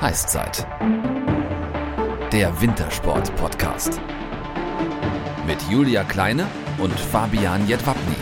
Heißzeit. Der Wintersport-Podcast. Mit Julia Kleine und Fabian Jedwabny.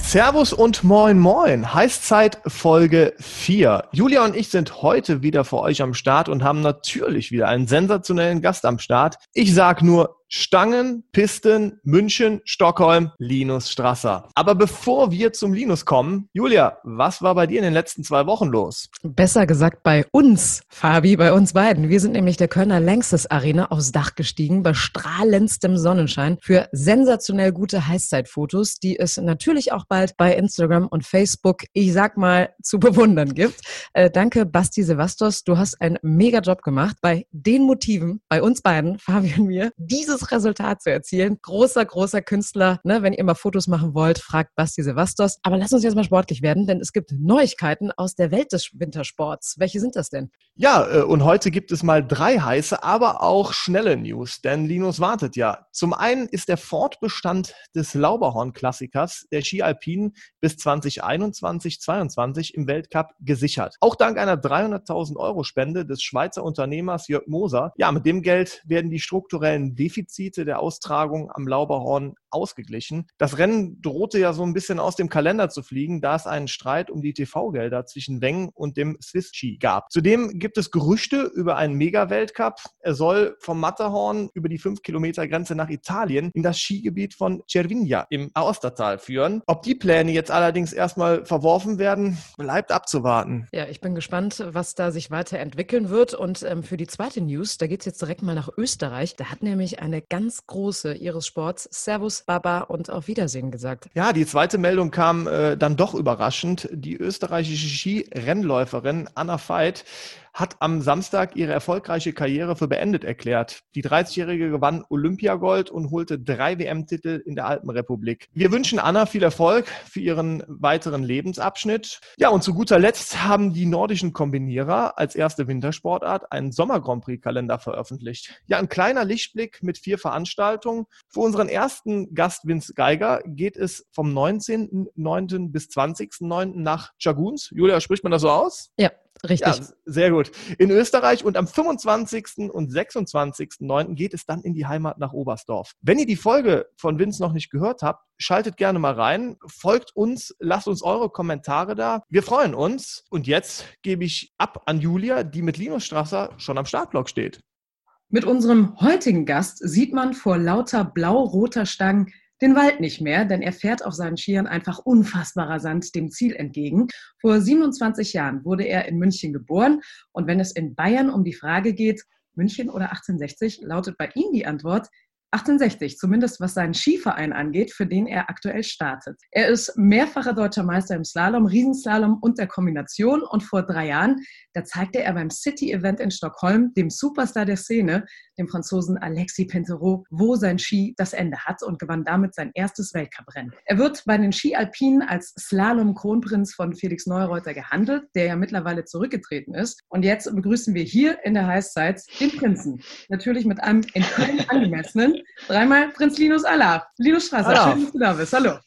Servus und moin moin. Heißzeit Folge 4. Julia und ich sind heute wieder für euch am Start und haben natürlich wieder einen sensationellen Gast am Start. Ich sag nur Stangen, Pisten, München, Stockholm, Linus Strasser. Aber bevor wir zum Linus kommen, Julia, was war bei dir in den letzten zwei Wochen los? Besser gesagt bei uns, Fabi, bei uns beiden. Wir sind nämlich der Kölner Längstes Arena aufs Dach gestiegen, bei strahlendstem Sonnenschein für sensationell gute Heißzeitfotos, die es natürlich auch bald bei Instagram und Facebook, ich sag mal, zu bewundern gibt. Äh, danke, Basti Sevastos. Du hast einen mega Job gemacht bei den Motiven, bei uns beiden, Fabi und mir, dieses Resultat zu erzielen. Großer, großer Künstler. Ne? Wenn ihr mal Fotos machen wollt, fragt Basti Sevastos. Aber lass uns jetzt mal sportlich werden, denn es gibt Neuigkeiten aus der Welt des Wintersports. Welche sind das denn? Ja, äh, und heute gibt es mal drei heiße, aber auch schnelle News, denn Linus wartet ja. Zum einen ist der Fortbestand des Lauberhorn-Klassikers der Ski Alpinen bis 2021, 2022 im Weltcup gesichert. Auch dank einer 300.000 Euro Spende des Schweizer Unternehmers Jörg Moser. Ja, mit dem Geld werden die strukturellen Defizite Defizite der Austragung am Lauberhorn ausgeglichen. Das Rennen drohte ja so ein bisschen aus dem Kalender zu fliegen, da es einen Streit um die TV-Gelder zwischen Weng und dem Swiss Ski gab. Zudem gibt es Gerüchte über einen Mega-Weltcup. Er soll vom Matterhorn über die 5-Kilometer-Grenze nach Italien in das Skigebiet von Cervinia im Aostatal führen. Ob die Pläne jetzt allerdings erstmal verworfen werden, bleibt abzuwarten. Ja, ich bin gespannt, was da sich weiterentwickeln wird. Und ähm, für die zweite News, da geht es jetzt direkt mal nach Österreich. Da hat nämlich eine ganz große ihres Sports Servus Baba und auf Wiedersehen gesagt. Ja, die zweite Meldung kam äh, dann doch überraschend. Die österreichische Skirennläuferin Anna Veit hat am Samstag ihre erfolgreiche Karriere für beendet erklärt. Die 30-Jährige gewann Olympiagold und holte drei WM-Titel in der Alpenrepublik. Wir wünschen Anna viel Erfolg für ihren weiteren Lebensabschnitt. Ja, und zu guter Letzt haben die nordischen Kombinierer als erste Wintersportart einen Sommer-Grand Prix-Kalender veröffentlicht. Ja, ein kleiner Lichtblick mit vier Veranstaltungen. Für unseren ersten Gast Vince Geiger geht es vom 19.09. bis 20.09. nach Chaguns. Julia, spricht man das so aus? Ja, Richtig. Ja, sehr gut. In Österreich und am 25. und 26.09. geht es dann in die Heimat nach Oberstdorf. Wenn ihr die Folge von Vince noch nicht gehört habt, schaltet gerne mal rein, folgt uns, lasst uns eure Kommentare da. Wir freuen uns. Und jetzt gebe ich ab an Julia, die mit Linus Strasser schon am Startblock steht. Mit unserem heutigen Gast sieht man vor lauter blau-roter Stangen den Wald nicht mehr, denn er fährt auf seinen Skiern einfach unfassbarer Sand dem Ziel entgegen. Vor 27 Jahren wurde er in München geboren und wenn es in Bayern um die Frage geht, München oder 1860, lautet bei ihm die Antwort 1860, zumindest was seinen Skiverein angeht, für den er aktuell startet. Er ist mehrfacher deutscher Meister im Slalom, Riesenslalom und der Kombination und vor drei Jahren, da zeigte er beim City-Event in Stockholm dem Superstar der Szene, dem Franzosen Alexis Pentereau, wo sein Ski das Ende hat und gewann damit sein erstes Weltcuprennen. Er wird bei den Ski Alpinen als Slalom-Kronprinz von Felix Neureuter gehandelt, der ja mittlerweile zurückgetreten ist. Und jetzt begrüßen wir hier in der Heißzeit den Prinzen. Natürlich mit einem in Köln angemessenen Dreimal Prinz Linus Allah. Linus Strasser, schön, dass du da bist. Hallo.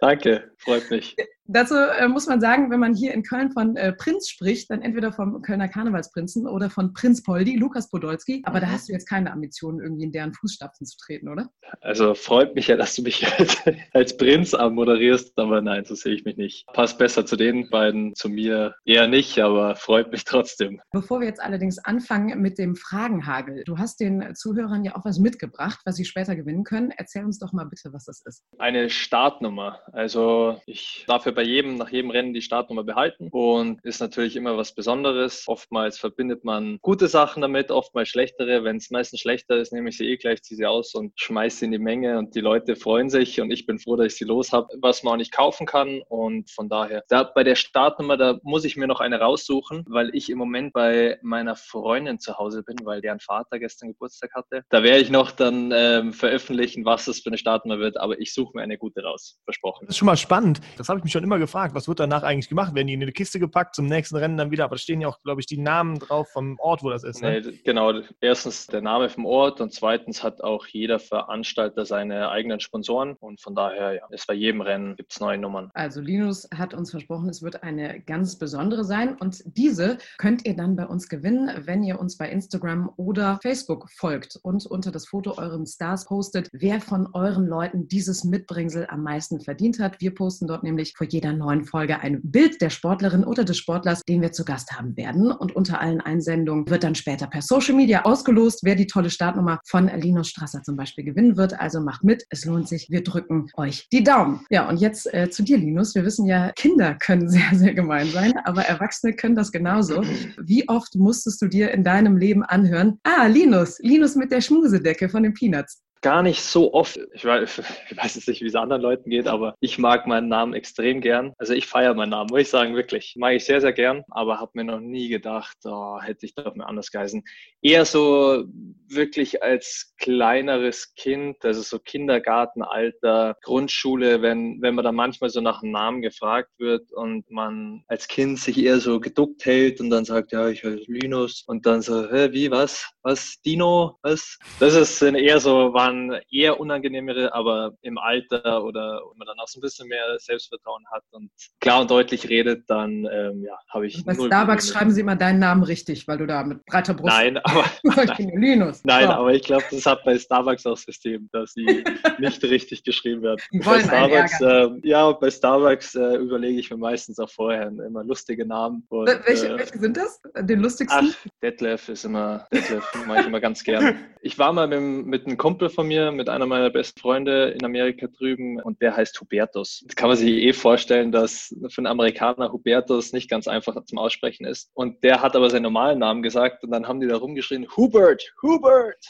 Danke, freut mich. Dazu äh, muss man sagen, wenn man hier in Köln von äh, Prinz spricht, dann entweder vom Kölner Karnevalsprinzen oder von Prinz Poldi, Lukas Podolski. Aber da mhm. hast du jetzt keine Ambitionen, irgendwie in deren Fußstapfen zu treten, oder? Also freut mich ja, dass du mich als, als Prinz moderierst, aber nein, so sehe ich mich nicht. Passt besser zu den beiden, zu mir eher nicht, aber freut mich trotzdem. Bevor wir jetzt allerdings anfangen mit dem Fragenhagel, du hast den Zuhörern ja auch was mitgebracht, was sie später gewinnen können. Erzähl uns doch mal bitte, was das ist. Eine Startnummer. Also ich darf ja bei jedem, nach jedem Rennen die Startnummer behalten und ist natürlich immer was Besonderes. Oftmals verbindet man gute Sachen damit, oftmals schlechtere. Wenn es meistens schlechter ist, nehme ich sie eh gleich, ziehe sie aus und schmeiße sie in die Menge und die Leute freuen sich und ich bin froh, dass ich sie los habe, was man auch nicht kaufen kann und von daher, da, bei der Startnummer, da muss ich mir noch eine raussuchen, weil ich im Moment bei meiner Freundin zu Hause bin, weil deren Vater gestern Geburtstag hatte. Da werde ich noch dann ähm, veröffentlichen, was es für eine Startnummer wird, aber ich suche mir eine gute raus, versprochen. Das ist schon mal spannend. Das habe ich mich schon immer gefragt, was wird danach eigentlich gemacht? Werden die in eine Kiste gepackt, zum nächsten Rennen dann wieder? Aber da stehen ja auch, glaube ich, die Namen drauf vom Ort, wo das ist. Ne? Nee, genau. Erstens der Name vom Ort und zweitens hat auch jeder Veranstalter seine eigenen Sponsoren und von daher, ja, ist bei jedem Rennen gibt es neue Nummern. Also Linus hat uns versprochen, es wird eine ganz besondere sein und diese könnt ihr dann bei uns gewinnen, wenn ihr uns bei Instagram oder Facebook folgt und unter das Foto euren Stars postet, wer von euren Leuten dieses Mitbringsel am meisten verdient hat. Wir posten dort nämlich vor jeder neuen Folge ein Bild der Sportlerin oder des Sportlers, den wir zu Gast haben werden. Und unter allen Einsendungen wird dann später per Social Media ausgelost, wer die tolle Startnummer von Linus Strasser zum Beispiel gewinnen wird. Also macht mit, es lohnt sich. Wir drücken euch die Daumen. Ja, und jetzt äh, zu dir, Linus. Wir wissen ja, Kinder können sehr, sehr gemein sein, aber Erwachsene können das genauso. Wie oft musstest du dir in deinem Leben anhören, ah, Linus, Linus mit der Schmusedecke von den Peanuts? Gar nicht so oft. Ich weiß, ich jetzt nicht, wie es anderen Leuten geht, aber ich mag meinen Namen extrem gern. Also ich feiere meinen Namen, muss ich sagen, wirklich. Mag ich sehr, sehr gern, aber habe mir noch nie gedacht, oh, hätte ich doch mal anders geheißen. Eher so wirklich als kleineres Kind, also so Kindergartenalter, Grundschule, wenn, wenn man da manchmal so nach einem Namen gefragt wird und man als Kind sich eher so geduckt hält und dann sagt, ja, ich heiße Linus und dann so, hä, wie, was, was, Dino, was? Das ist eher so, war waren eher unangenehmere, aber im Alter oder wenn man dann auch so ein bisschen mehr Selbstvertrauen hat und klar und deutlich redet, dann ähm, ja, habe ich. Bei Starbucks schreiben sie immer deinen Namen richtig, weil du da mit breiter Brust. Nein, aber. nein, Linus. nein so. aber ich glaube, das hat bei Starbucks auch System, dass sie nicht richtig geschrieben werden. Bei Starbucks, äh, ja, bei Starbucks äh, überlege ich mir meistens auch vorher immer lustige Namen. Und, welche, äh, welche sind das? Den lustigsten? Ach, Detlef ist immer, Detlef mache ich immer ganz gern. Ich war mal mit, mit einem Kumpel von mir, mit einer meiner besten Freunde in Amerika drüben und der heißt Hubertus. Das kann man sich eh vorstellen, dass für einen Amerikaner Hubertus nicht ganz einfach zum Aussprechen ist. Und der hat aber seinen normalen Namen gesagt und dann haben die da rumgeschrien, Hubert, Hubert.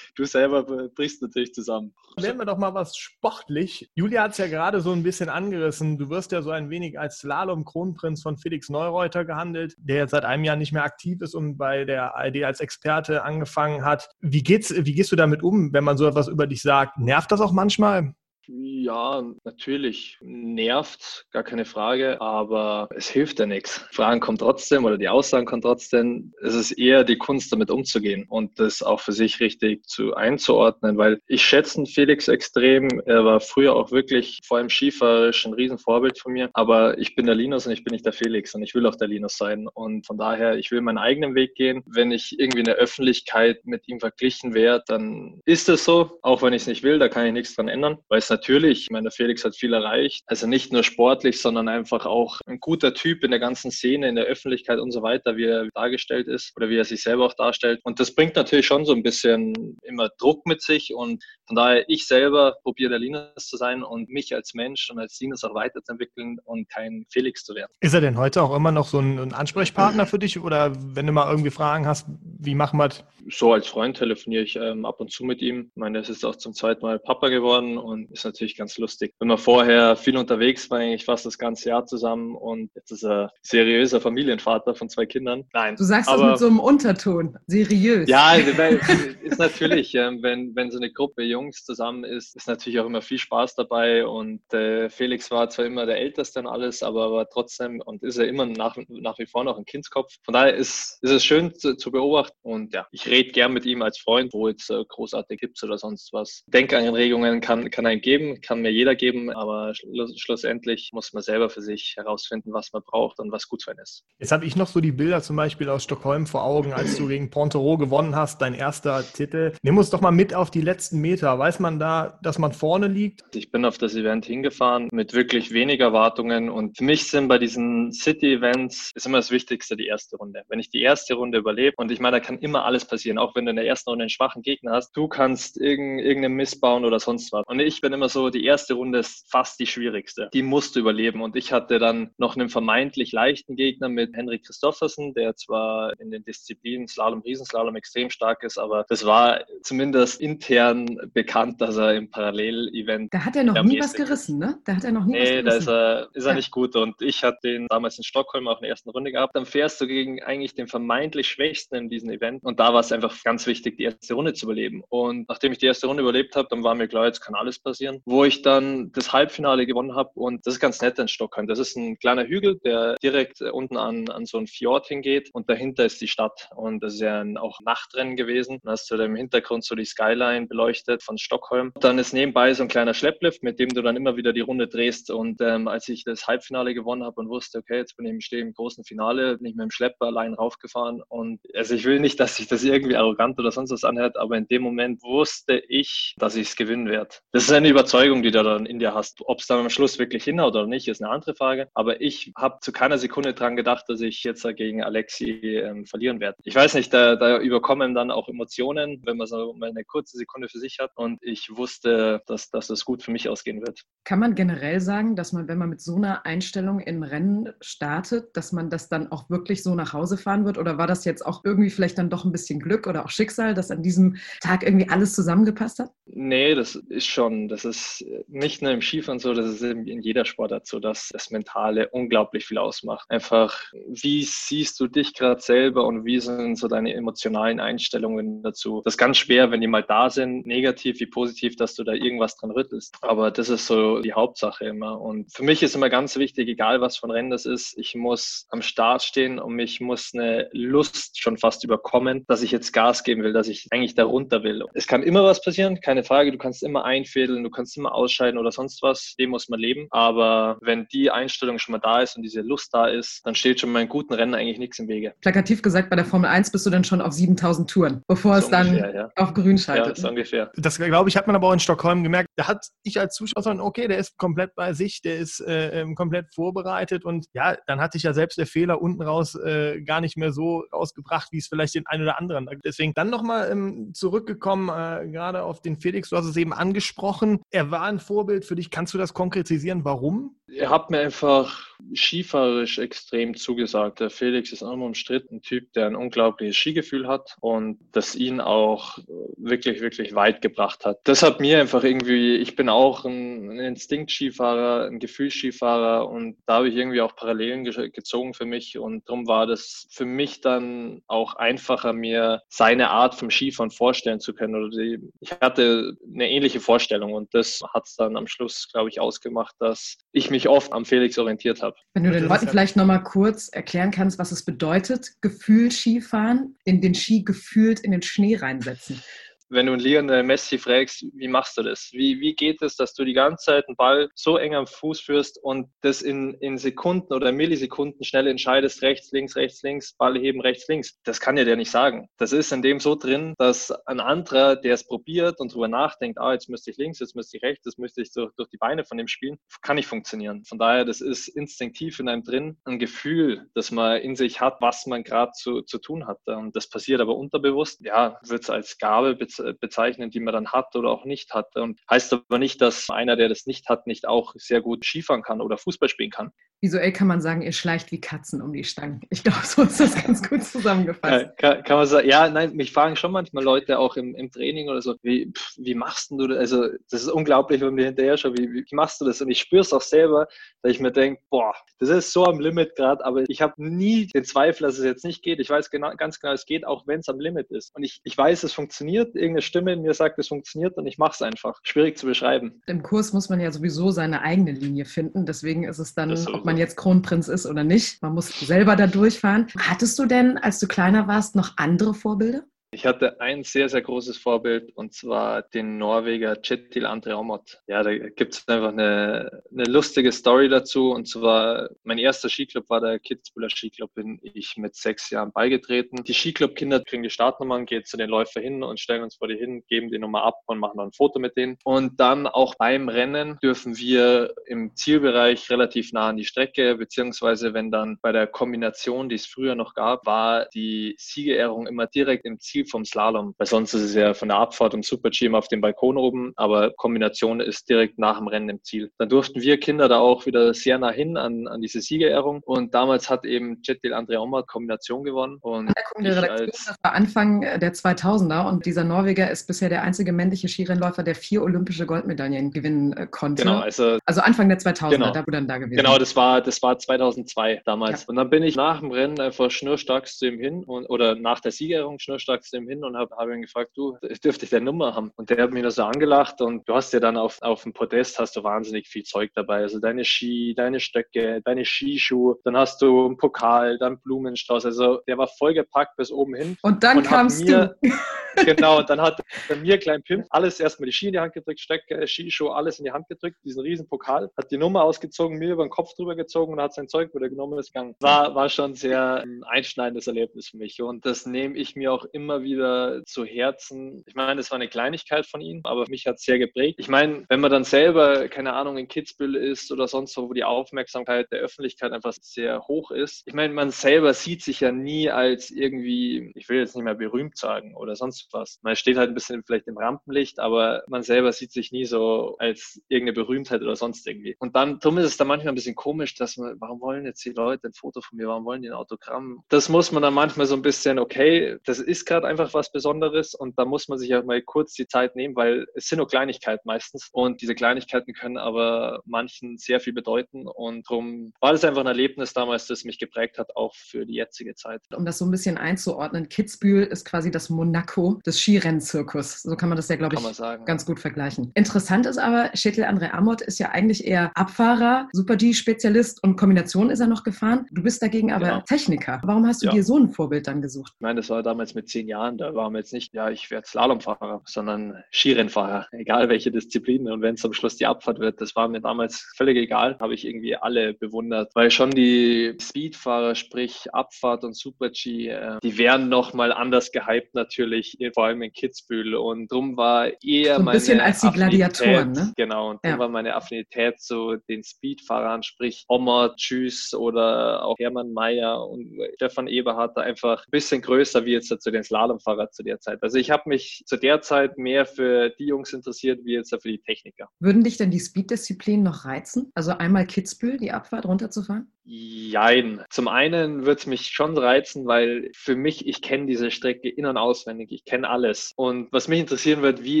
Du selber brichst natürlich zusammen. Lernen wir doch mal was sportlich. Julia hat es ja gerade so ein bisschen angerissen. Du wirst ja so ein wenig als Slalom-Kronprinz von Felix Neureuter gehandelt, der jetzt seit einem Jahr nicht mehr aktiv ist und bei der ARD als Experte angefangen hat. Wie geht's, wie gehst du damit um, wenn man so etwas über dich sagt? Nervt das auch manchmal? Ja, natürlich nervt, gar keine Frage, aber es hilft ja nichts. Fragen kommen trotzdem oder die Aussagen kommen trotzdem. Es ist eher die Kunst, damit umzugehen und das auch für sich richtig zu einzuordnen, weil ich schätze Felix extrem. Er war früher auch wirklich vor allem skifahrerisch ein Riesenvorbild von mir, aber ich bin der Linus und ich bin nicht der Felix und ich will auch der Linus sein und von daher, ich will meinen eigenen Weg gehen. Wenn ich irgendwie in der Öffentlichkeit mit ihm verglichen werde, dann ist es so, auch wenn ich es nicht will, da kann ich nichts dran ändern, weil es natürlich, ich meine, Felix hat viel erreicht. Also nicht nur sportlich, sondern einfach auch ein guter Typ in der ganzen Szene, in der Öffentlichkeit und so weiter, wie er dargestellt ist oder wie er sich selber auch darstellt. Und das bringt natürlich schon so ein bisschen immer Druck mit sich. Und von daher, ich selber probiere der Linus zu sein und mich als Mensch und als Linus auch weiterzuentwickeln und kein Felix zu werden. Ist er denn heute auch immer noch so ein Ansprechpartner für dich oder wenn du mal irgendwie Fragen hast, wie machen wir das? So als Freund telefoniere ich ähm, ab und zu mit ihm. Ich meine, er ist jetzt auch zum zweiten Mal Papa geworden und ist natürlich ganz lustig. Wenn man vorher viel unterwegs war, eigentlich fast das ganze Jahr zusammen und jetzt ist er seriöser Familienvater von zwei Kindern. Nein. Du sagst aber, das mit so einem Unterton. Seriös. Ja, ist natürlich, ähm, wenn, wenn so eine Gruppe Jungs zusammen ist, ist natürlich auch immer viel Spaß dabei und äh, Felix war zwar immer der Älteste und alles, aber war trotzdem und ist er immer nach, nach wie vor noch ein Kindskopf. Von daher ist, ist es schön zu, zu beobachten und ja, ich rede gern mit ihm als Freund, wo jetzt äh, großartig Tipps oder sonst was. Denkanregungen kann, kann er geben, kann mir jeder geben, aber schlussendlich muss man selber für sich herausfinden, was man braucht und was gut für einen ist. Jetzt habe ich noch so die Bilder zum Beispiel aus Stockholm vor Augen, als du gegen Pontero gewonnen hast, dein erster Titel. Nimm uns doch mal mit auf die letzten Meter. Weiß man da, dass man vorne liegt? Ich bin auf das Event hingefahren mit wirklich wenig Erwartungen und für mich sind bei diesen City-Events ist immer das Wichtigste die erste Runde. Wenn ich die erste Runde überlebe und ich meine, da kann immer alles passieren, auch wenn du in der ersten Runde einen schwachen Gegner hast, du kannst irgendeinen Mist bauen oder sonst was. Und ich bin immer so, die erste Runde ist fast die schwierigste. Die musst du überleben. Und ich hatte dann noch einen vermeintlich leichten Gegner mit Henrik Christoffersen, der zwar in den Disziplinen Slalom, Riesenslalom extrem stark ist, aber das war zumindest intern bekannt, dass er im Parallel-Event. Da hat er noch nie was gerissen, ne? Da hat er noch nie nee, was gerissen. Nee, da ist er, ist er ja. nicht gut. Und ich hatte den damals in Stockholm auch in der ersten Runde gehabt. Dann fährst du gegen eigentlich den vermeintlich Schwächsten in diesem Event. Und da war es einfach ganz wichtig, die erste Runde zu überleben. Und nachdem ich die erste Runde überlebt habe, dann war mir klar, jetzt kann alles passieren. Wo ich dann das Halbfinale gewonnen habe und das ist ganz nett in Stockholm. Das ist ein kleiner Hügel, der direkt unten an, an so einen Fjord hingeht und dahinter ist die Stadt. Und das ist ja ein, auch Nachtrennen gewesen. Dann hast du im Hintergrund so die Skyline beleuchtet von Stockholm. Dann ist nebenbei so ein kleiner Schlepplift, mit dem du dann immer wieder die Runde drehst. Und ähm, als ich das Halbfinale gewonnen habe und wusste, okay, jetzt bin ich im, stehe im großen Finale, bin ich mit dem Schlepper allein raufgefahren. Und also ich will nicht, dass sich das irgendwie arrogant oder sonst was anhört, aber in dem Moment wusste ich, dass ich es gewinnen werde. Das ist eine Überzeugung, die du dann in dir hast. Ob es dann am Schluss wirklich hinhaut oder nicht, ist eine andere Frage. Aber ich habe zu keiner Sekunde dran gedacht, dass ich jetzt gegen Alexi ähm, verlieren werde. Ich weiß nicht, da, da überkommen dann auch Emotionen, wenn man so mal eine kurze Sekunde für sich hat. Und ich wusste, dass, dass das gut für mich ausgehen wird. Kann man generell sagen, dass man, wenn man mit so einer Einstellung in Rennen startet, dass man das dann auch wirklich so nach Hause fahren wird? Oder war das jetzt auch irgendwie vielleicht dann doch ein bisschen Glück oder auch Schicksal, dass an diesem Tag irgendwie alles zusammengepasst hat? Nee, das ist schon, das ist nicht nur im Skifahren so, das ist in jeder Sportart so, dass das Mentale unglaublich viel ausmacht. Einfach, wie siehst du dich gerade selber und wie sind so deine emotionalen Einstellungen dazu? Das ist ganz schwer, wenn die mal da sind, negativ wie positiv, dass du da irgendwas dran rüttelst. Aber das ist so die Hauptsache immer. Und für mich ist immer ganz wichtig, egal was von Rennen das ist, ich muss am Start stehen und mich muss eine Lust schon fast überkommen, dass ich jetzt Gas geben will, dass ich eigentlich da runter will. Es kann immer was passieren, keine Frage. Du kannst immer einfädeln, du kannst immer ausscheiden oder sonst was. Dem muss man leben. Aber wenn die Einstellung schon mal da ist und diese Lust da ist, dann steht schon in guten Rennen eigentlich nichts im Wege. Plakativ gesagt, bei der Formel 1 bist du dann schon auf 7000 Touren, bevor so es dann ungefähr, ja. auf grün schaltet. Ja, so ungefähr. Das, glaube ich, hat man aber auch in Stockholm gemerkt. Da hat ich als Zuschauer so, okay, der ist komplett bei sich, der ist äh, ähm, komplett vorbereitet und ja, dann hatte ich ja selbst der Fehler unten raus äh, gar nicht mehr so rausgebracht, wie es vielleicht den einen oder anderen. Deswegen dann nochmal ähm, zurückgekommen, äh, gerade auf den Felix, du hast es eben angesprochen. Er war ein Vorbild für dich. Kannst du das konkretisieren? Warum? Er hat mir einfach skifahrerisch extrem zugesagt. Der Felix ist unumstritten ein Typ, der ein unglaubliches Skigefühl hat und das ihn auch wirklich, wirklich weit gebracht hat. Das hat mir einfach irgendwie, ich bin auch ein, ein Instinkt-Skifahrer, ein Gefühlsskifahrer und da habe ich irgendwie auch Parallelen ge gezogen für mich und darum war das für mich dann auch einfacher, mir seine Art vom Skifahren vorstellen zu können. Oder die, ich hatte eine ähnliche Vorstellung und das hat es dann am Schluss, glaube ich, ausgemacht, dass ich mich oft am Felix orientiert habe. Wenn du den Leuten vielleicht nochmal kurz erklären kannst, was es bedeutet, Gefühl Skifahren, in den Ski gefühlt in den Schnee reinsetzen wenn du einen Lionel Messi fragst, wie machst du das? Wie, wie geht es, dass du die ganze Zeit einen Ball so eng am Fuß führst und das in, in Sekunden oder Millisekunden schnell entscheidest, rechts, links, rechts, links, Ball heben, rechts, links? Das kann dir der nicht sagen. Das ist in dem so drin, dass ein anderer, der es probiert und drüber nachdenkt, ah, jetzt müsste ich links, jetzt müsste ich rechts, jetzt müsste ich so durch die Beine von dem spielen, kann nicht funktionieren. Von daher, das ist instinktiv in einem drin, ein Gefühl, das man in sich hat, was man gerade zu, zu tun hat. Und das passiert aber unterbewusst. Ja, wird es als Gabe bezeichnet bezeichnen, die man dann hat oder auch nicht hat. Und heißt aber nicht, dass einer, der das nicht hat, nicht auch sehr gut Skifahren kann oder Fußball spielen kann. Visuell kann man sagen, ihr schleicht wie Katzen um die Stangen. Ich glaube, so ist das ganz gut zusammengefasst. Ja, kann, kann, man sagen, ja, nein, mich fragen schon manchmal Leute auch im, im Training oder so, wie, pff, wie machst du das? Also, das ist unglaublich, wenn mir hinterher schon, wie, wie machst du das? Und ich spüre es auch selber, dass ich mir denke, boah, das ist so am Limit gerade, aber ich habe nie den Zweifel, dass es jetzt nicht geht. Ich weiß genau, ganz genau, es geht, auch wenn es am Limit ist. Und ich, ich weiß, es funktioniert. Irgendeine Stimme in mir sagt, es funktioniert und ich mache es einfach. Schwierig zu beschreiben. Im Kurs muss man ja sowieso seine eigene Linie finden. Deswegen ist es dann, ist ob man jetzt Kronprinz ist oder nicht. Man muss selber da durchfahren. Hattest du denn, als du kleiner warst, noch andere Vorbilder? Ich hatte ein sehr, sehr großes Vorbild und zwar den Norweger Chetil Andre Omot. Ja, da gibt es einfach eine, eine lustige Story dazu und zwar mein erster Skiclub war der Kitzbüheler Skiclub, bin ich mit sechs Jahren beigetreten. Die Skiclub-Kinder kriegen die Startnummern, gehen zu den Läufer hin und stellen uns vor die hin, geben die Nummer ab und machen dann ein Foto mit denen. Und dann auch beim Rennen dürfen wir im Zielbereich relativ nah an die Strecke, beziehungsweise wenn dann bei der Kombination, die es früher noch gab, war die Siegerehrung immer direkt im Ziel Prinzip vom Slalom. Weil sonst ist es ja von der Abfahrt und Super-G immer auf dem Balkon oben, aber Kombination ist direkt nach dem Rennen im Ziel. Dann durften wir Kinder da auch wieder sehr nah hin an, an diese Siegerehrung und damals hat eben Jetil André Omar Kombination gewonnen. Und der Redaktion, das war Anfang der 2000er und dieser Norweger ist bisher der einzige männliche Skirennläufer, der vier olympische Goldmedaillen gewinnen äh, konnte. Genau, also, also Anfang der 2000er, genau, da wurde dann da gewesen. Genau, das war, das war 2002 damals. Ja. Und dann bin ich nach dem Rennen einfach schnurstracks zu ihm hin und, oder nach der Siegerehrung schnurstracks zu ihm hin und habe hab ihn gefragt, du, dürfte ich deine Nummer haben? Und der hat mich nur so angelacht und du hast ja dann auf, auf dem Podest hast du wahnsinnig viel Zeug dabei. Also deine Ski, deine Stöcke, deine Skischuhe, dann hast du einen Pokal, dann Blumenstrauß. Also der war vollgepackt bis oben hin. Und dann und kamst mir, du. Genau, und dann hat er mir, klein Pimp, alles erstmal die Ski in die Hand gedrückt, Stöcke, Skischuhe, alles in die Hand gedrückt, diesen riesen Pokal, hat die Nummer ausgezogen, mir über den Kopf drüber gezogen und hat sein Zeug wieder genommen und ist gegangen. War, war schon sehr ein einschneidendes Erlebnis für mich und das nehme ich mir auch immer wieder zu Herzen. Ich meine, es war eine Kleinigkeit von ihm, aber mich hat es sehr geprägt. Ich meine, wenn man dann selber, keine Ahnung, in Kitzbühel ist oder sonst wo, wo die Aufmerksamkeit der Öffentlichkeit einfach sehr hoch ist. Ich meine, man selber sieht sich ja nie als irgendwie, ich will jetzt nicht mehr berühmt sagen oder sonst was. Man steht halt ein bisschen vielleicht im Rampenlicht, aber man selber sieht sich nie so als irgendeine Berühmtheit oder sonst irgendwie. Und dann, darum ist es dann manchmal ein bisschen komisch, dass man, warum wollen jetzt die Leute ein Foto von mir, warum wollen die ein Autogramm? Das muss man dann manchmal so ein bisschen, okay, das ist gerade einfach was Besonderes und da muss man sich auch mal kurz die Zeit nehmen, weil es sind nur Kleinigkeiten meistens und diese Kleinigkeiten können aber manchen sehr viel bedeuten und darum war das einfach ein Erlebnis damals, das mich geprägt hat, auch für die jetzige Zeit. Um das so ein bisschen einzuordnen, Kitzbühel ist quasi das Monaco des Skirennzirkus. So kann man das ja, glaube ich, ganz gut vergleichen. Interessant ist aber, Schetel André Amott ist ja eigentlich eher Abfahrer, Super-G-Spezialist und Kombination ist er noch gefahren. Du bist dagegen aber genau. Techniker. Warum hast du ja. dir so ein Vorbild dann gesucht? Meine, das war damals mit zehn Jahren. Da waren wir jetzt nicht, ja, ich werde Slalomfahrer, sondern Skirennfahrer. Egal welche Disziplin. Und wenn es am Schluss die Abfahrt wird, das war mir damals völlig egal. Habe ich irgendwie alle bewundert. Weil schon die Speedfahrer, sprich Abfahrt und Super-G, äh, die wären nochmal anders gehypt natürlich, vor allem in Kitzbühel. Und drum war eher so ein bisschen als die Gladiatoren, ne? Genau. Und drum ja. war meine Affinität zu den Speedfahrern, sprich Omar, Tschüss oder auch Hermann Mayer und Stefan Eberhardt einfach ein bisschen größer wie jetzt zu den Slalomfahrern zu der Zeit. Also ich habe mich zu der Zeit mehr für die Jungs interessiert, wie jetzt für die Techniker. Würden dich denn die Speed-Disziplinen noch reizen? Also einmal Kitzbühel, die Abfahrt runterzufahren? Jein. Zum einen wird es mich schon reizen, weil für mich, ich kenne diese Strecke in- und auswendig, ich kenne alles. Und was mich interessieren wird, wie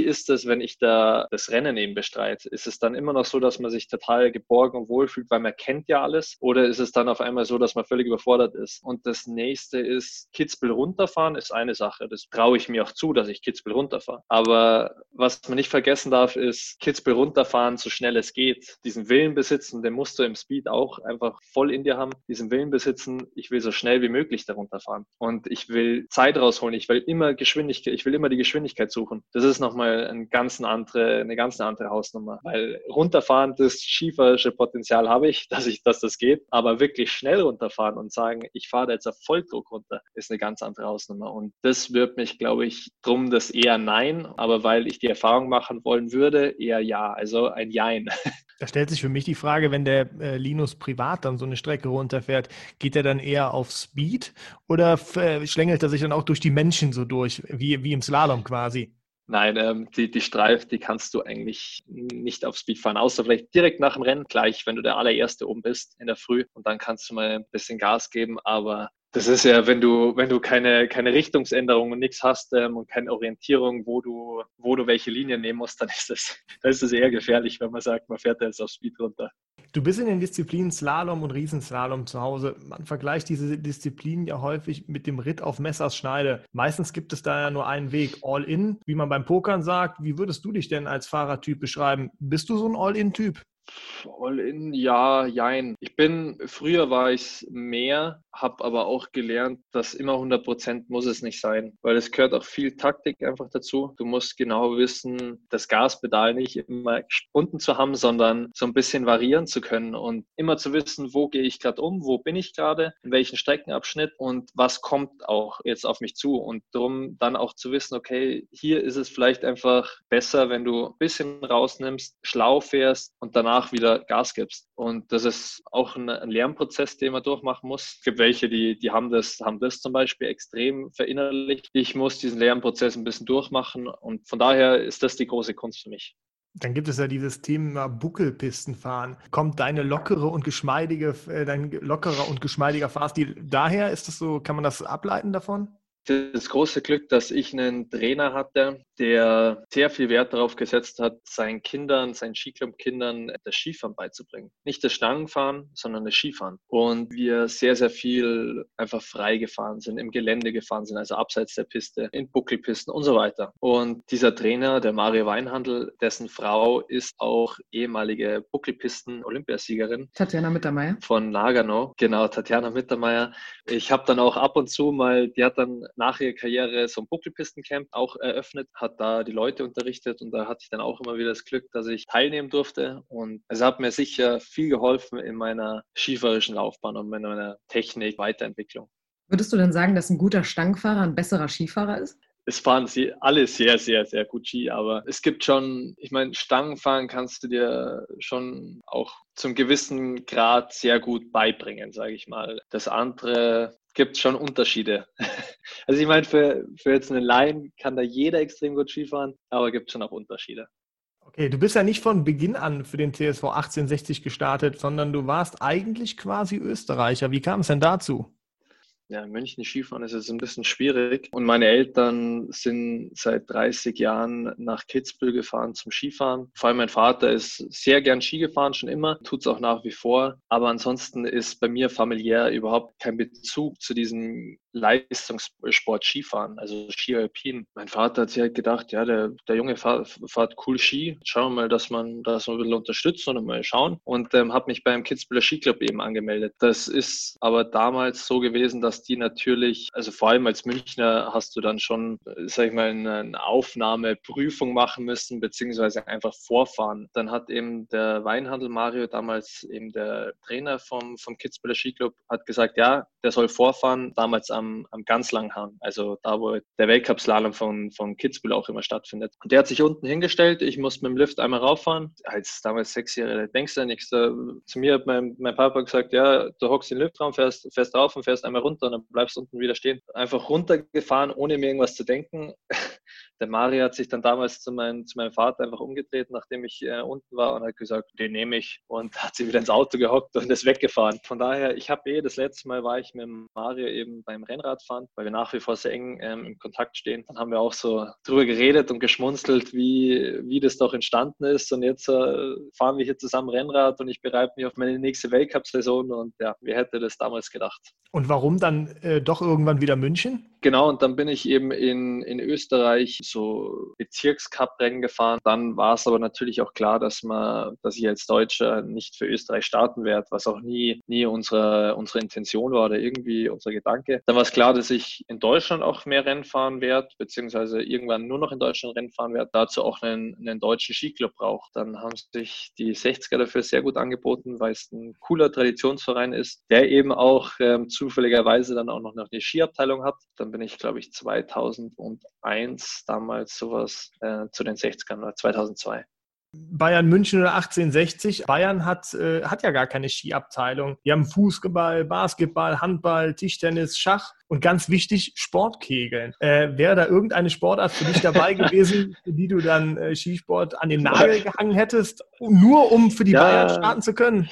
ist es, wenn ich da das Rennen eben bestreite? Ist es dann immer noch so, dass man sich total geborgen und wohlfühlt, weil man kennt ja alles? Oder ist es dann auf einmal so, dass man völlig überfordert ist? Und das nächste ist, Kitzbühel runterfahren ist eine Sache. Das traue ich mir auch zu, dass ich Kitzbühel runterfahre. Aber was man nicht vergessen darf, ist, Kitzbühel runterfahren, so schnell es geht. Diesen Willen besitzen, den musst du im Speed auch einfach voll in dir haben, diesen Willen besitzen, ich will so schnell wie möglich darunter fahren. Und ich will Zeit rausholen, ich will immer Geschwindigkeit, ich will immer die Geschwindigkeit suchen. Das ist nochmal ein ganz andere, eine ganz andere Hausnummer. Weil runterfahren, das schieferische Potenzial habe ich, dass ich, dass das geht. Aber wirklich schnell runterfahren und sagen, ich fahre da jetzt auf Volldruck runter, ist eine ganz andere Hausnummer. Und das wird mich, glaube ich, drum das eher Nein. Aber weil ich die Erfahrung machen wollen würde, eher Ja. Also ein Jein. Da stellt sich für mich die Frage, wenn der äh, Linus privat dann so eine Strecke runterfährt, geht er dann eher auf Speed oder äh, schlängelt er sich dann auch durch die Menschen so durch, wie, wie im Slalom quasi? Nein, ähm, die, die Streif, die kannst du eigentlich nicht auf Speed fahren, außer vielleicht direkt nach dem Rennen, gleich, wenn du der allererste oben bist in der Früh und dann kannst du mal ein bisschen Gas geben, aber das ist ja, wenn du, wenn du keine, keine Richtungsänderung und nichts hast ähm, und keine Orientierung, wo du, wo du welche Linien nehmen musst, dann ist es, dann ist es eher gefährlich, wenn man sagt, man fährt da jetzt auf Speed runter. Du bist in den Disziplinen Slalom und Riesenslalom zu Hause. Man vergleicht diese Disziplinen ja häufig mit dem Ritt auf Messers Schneide. Meistens gibt es da ja nur einen Weg, All-In, wie man beim Pokern sagt. Wie würdest du dich denn als Fahrertyp beschreiben? Bist du so ein All-In-Typ? All in, ja, jein. Ich bin, früher war ich mehr, habe aber auch gelernt, dass immer 100 Prozent muss es nicht sein, weil es gehört auch viel Taktik einfach dazu. Du musst genau wissen, das Gaspedal nicht immer unten zu haben, sondern so ein bisschen variieren zu können und immer zu wissen, wo gehe ich gerade um, wo bin ich gerade, in welchen Streckenabschnitt und was kommt auch jetzt auf mich zu und darum dann auch zu wissen, okay, hier ist es vielleicht einfach besser, wenn du ein bisschen rausnimmst, schlau fährst und danach wieder Gas gibst. Und das ist auch ein, Lernprozess, den man durchmachen muss. Es gibt welche, die, die haben das, haben das zum Beispiel extrem verinnerlicht. Ich muss diesen Lernprozess ein bisschen durchmachen und von daher ist das die große Kunst für mich. Dann gibt es ja dieses Thema Buckelpistenfahren. Kommt deine lockere und geschmeidige, äh, dein lockerer und geschmeidiger Fahrstil daher? Ist das so, kann man das ableiten davon? Das große Glück, dass ich einen Trainer hatte, der sehr viel Wert darauf gesetzt hat, seinen Kindern, seinen Skiclub-Kindern das Skifahren beizubringen. Nicht das Stangenfahren, sondern das Skifahren. Und wir sehr, sehr viel einfach frei gefahren sind, im Gelände gefahren sind, also abseits der Piste, in Buckelpisten und so weiter. Und dieser Trainer, der Mario Weinhandel, dessen Frau ist auch ehemalige Buckelpisten-Olympiasiegerin. Tatjana Mittermeier. Von Nagano. Genau, Tatjana Mittermeier. Ich habe dann auch ab und zu mal, die hat dann nach ihrer Karriere so ein Buckelpistencamp auch eröffnet, hat da die Leute unterrichtet und da hatte ich dann auch immer wieder das Glück, dass ich teilnehmen durfte und es hat mir sicher viel geholfen in meiner skifahrischen Laufbahn und in meiner Technik, Weiterentwicklung. Würdest du denn sagen, dass ein guter Stangfahrer ein besserer Skifahrer ist? es fahren sie alle sehr, sehr, sehr gut Ski, aber es gibt schon, ich meine, Stangenfahren kannst du dir schon auch zum gewissen Grad sehr gut beibringen, sage ich mal. Das andere gibt schon Unterschiede. Also ich meine, für, für jetzt einen Laien kann da jeder extrem gut Skifahren, aber gibt schon auch Unterschiede. Okay, du bist ja nicht von Beginn an für den TSV 1860 gestartet, sondern du warst eigentlich quasi Österreicher. Wie kam es denn dazu? Ja, in München Skifahren ist jetzt ein bisschen schwierig. Und meine Eltern sind seit 30 Jahren nach Kitzbühel gefahren zum Skifahren. Vor allem mein Vater ist sehr gern Ski gefahren, schon immer, tut es auch nach wie vor. Aber ansonsten ist bei mir familiär überhaupt kein Bezug zu diesem Leistungssport Skifahren, also Ski Alpin. Mein Vater hat sich halt gedacht, ja, der, der Junge fahrt, fahrt cool Ski. Schauen wir mal, dass man das ein bisschen unterstützen und mal schauen. Und ähm, habe mich beim Kitzbüheler Skiclub eben angemeldet. Das ist aber damals so gewesen, dass die natürlich, also vor allem als Münchner hast du dann schon, sag ich mal, eine Aufnahmeprüfung machen müssen, beziehungsweise einfach vorfahren. Dann hat eben der Weinhandel Mario, damals eben der Trainer vom, vom Kitzbüheler Skiclub, hat gesagt, ja, der soll vorfahren, damals am am, am ganz Langhang, also da, wo der Weltcup-Slalom von, von Kitzbühel auch immer stattfindet. Und der hat sich unten hingestellt, ich musste mit dem Lift einmal rauffahren. Als damals Sechsjährige denkst du ja nichts. Zu mir hat mein, mein Papa gesagt, ja, du hockst in den Liftraum, fährst, fährst rauf und fährst einmal runter und dann bleibst unten wieder stehen. Einfach runtergefahren, ohne mir irgendwas zu denken. Der Mario hat sich dann damals zu, mein, zu meinem Vater einfach umgedreht, nachdem ich äh, unten war und hat gesagt, den nehme ich und hat sich wieder ins Auto gehockt und ist weggefahren. Von daher, ich habe eh, das letzte Mal war ich mit Mario eben beim Rennradfahren, weil wir nach wie vor sehr eng ähm, im Kontakt stehen. Dann haben wir auch so drüber geredet und geschmunzelt, wie, wie das doch entstanden ist und jetzt äh, fahren wir hier zusammen Rennrad und ich bereite mich auf meine nächste Weltcup-Saison und ja, wer hätte das damals gedacht. Und warum dann äh, doch irgendwann wieder München? Genau, und dann bin ich eben in, in Österreich so Bezirkscup-Rennen gefahren. Dann war es aber natürlich auch klar, dass man, dass ich als Deutscher nicht für Österreich starten werde, was auch nie, nie unsere, unsere Intention war oder irgendwie unser Gedanke. Dann war es klar, dass ich in Deutschland auch mehr Rennen fahren werde, beziehungsweise irgendwann nur noch in Deutschland Rennen fahren werde, dazu auch einen, einen deutschen Skiclub braucht. Dann haben sich die 60er dafür sehr gut angeboten, weil es ein cooler Traditionsverein ist, der eben auch ähm, zufälligerweise dann auch noch eine Skiabteilung hat. Dann bin ich, glaube ich, 2001 damals sowas äh, zu den 60ern oder 2002. Bayern München oder 1860. Bayern hat, äh, hat ja gar keine Skiabteilung. Die haben Fußball, Basketball, Handball, Tischtennis, Schach und ganz wichtig, Sportkegeln. Äh, wäre da irgendeine Sportart für dich dabei gewesen, für die du dann äh, Skisport an den Nagel gehangen hättest, nur um für die ja. Bayern starten zu können?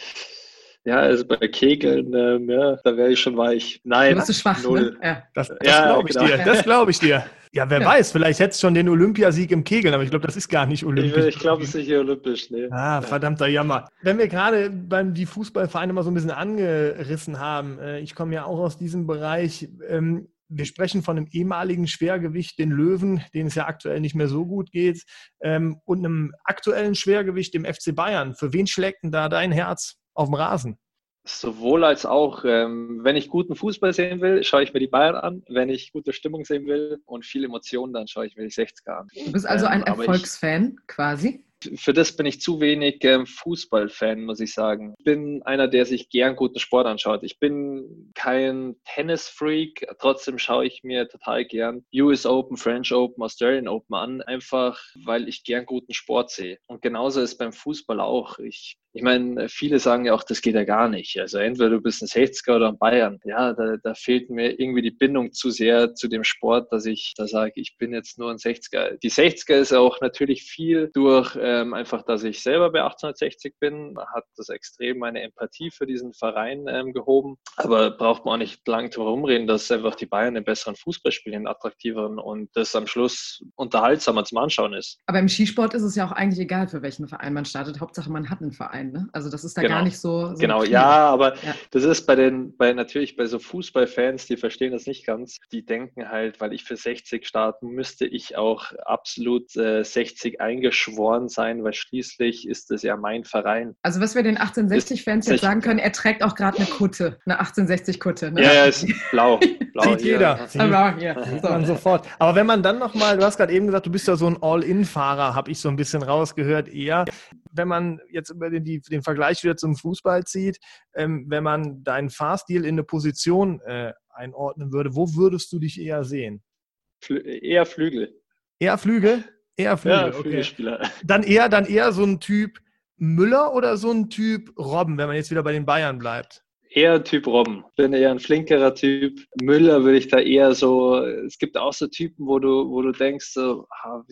Ja, also bei Kegeln, ähm, ja, da wäre ich schon weich. Nein, du bist schwach, null. Ne? Ja. Das, das ja, glaube ich genau. dir. Das glaube ich dir. Ja, wer ja. weiß, vielleicht hättest du schon den Olympiasieg im Kegeln, aber ich glaube, das ist gar nicht olympisch. Ich, ich glaube, es ist nicht olympisch, nee. Ah, verdammter Jammer. Wenn wir gerade beim die Fußballvereine mal so ein bisschen angerissen haben, äh, ich komme ja auch aus diesem Bereich, ähm, wir sprechen von einem ehemaligen Schwergewicht, den Löwen, den es ja aktuell nicht mehr so gut geht, ähm, und einem aktuellen Schwergewicht, dem FC Bayern. Für wen schlägt denn da dein Herz? auf dem Rasen? Sowohl als auch, ähm, wenn ich guten Fußball sehen will, schaue ich mir die Bayern an. Wenn ich gute Stimmung sehen will und viel Emotionen, dann schaue ich mir die 60er an. Du bist also ein ähm, Erfolgsfan ich, quasi? für das bin ich zu wenig ähm, Fußballfan, muss ich sagen. Ich bin einer, der sich gern guten Sport anschaut. Ich bin kein Tennis-Freak, trotzdem schaue ich mir total gern US Open, French Open, Australian Open an, einfach weil ich gern guten Sport sehe. Und genauso ist beim Fußball auch. Ich Ich meine, viele sagen ja auch, das geht ja gar nicht. Also entweder du bist ein 60er oder ein Bayern. Ja, da, da fehlt mir irgendwie die Bindung zu sehr zu dem Sport, dass ich da sage, ich bin jetzt nur ein 60er. Die 60er ist auch natürlich viel durch ähm, einfach, dass ich selber bei 1860 bin, hat das extrem meine Empathie für diesen Verein ähm, gehoben. Aber braucht man auch nicht lang drum reden, dass einfach die Bayern einen besseren Fußball spielen, attraktiveren und das am Schluss unterhaltsamer zum Anschauen ist. Aber im Skisport ist es ja auch eigentlich egal, für welchen Verein man startet. Hauptsache, man hat einen Verein. Ne? Also das ist da genau. gar nicht so. so genau, ja, aber ja. das ist bei den, bei natürlich bei so Fußballfans, die verstehen das nicht ganz. Die denken halt, weil ich für 60 starten müsste, ich auch absolut äh, 60 eingeschworen sein, weil schließlich ist es ja mein Verein. Also was wir den 1860-Fans jetzt sagen können, er trägt auch gerade eine Kutte, eine 1860-Kutte. Ne? Ja, ja, ist blau. blau Sieht hier. jeder. Sieht, blau hier. Sieht man sofort. Aber wenn man dann nochmal, du hast gerade eben gesagt, du bist ja so ein All-In-Fahrer, habe ich so ein bisschen rausgehört, eher. Wenn man jetzt über den, den Vergleich wieder zum Fußball zieht, ähm, wenn man deinen Fahrstil in eine Position äh, einordnen würde, wo würdest du dich eher sehen? Flü eher Flügel. Eher Flügel? Eher Flügel, ja, okay. Flügelspieler. Dann eher, dann eher so ein Typ Müller oder so ein Typ Robben, wenn man jetzt wieder bei den Bayern bleibt? Eher Typ Robben. Ich bin eher ein flinkerer Typ. Müller würde ich da eher so, es gibt auch so Typen, wo du, wo du denkst, so, ah,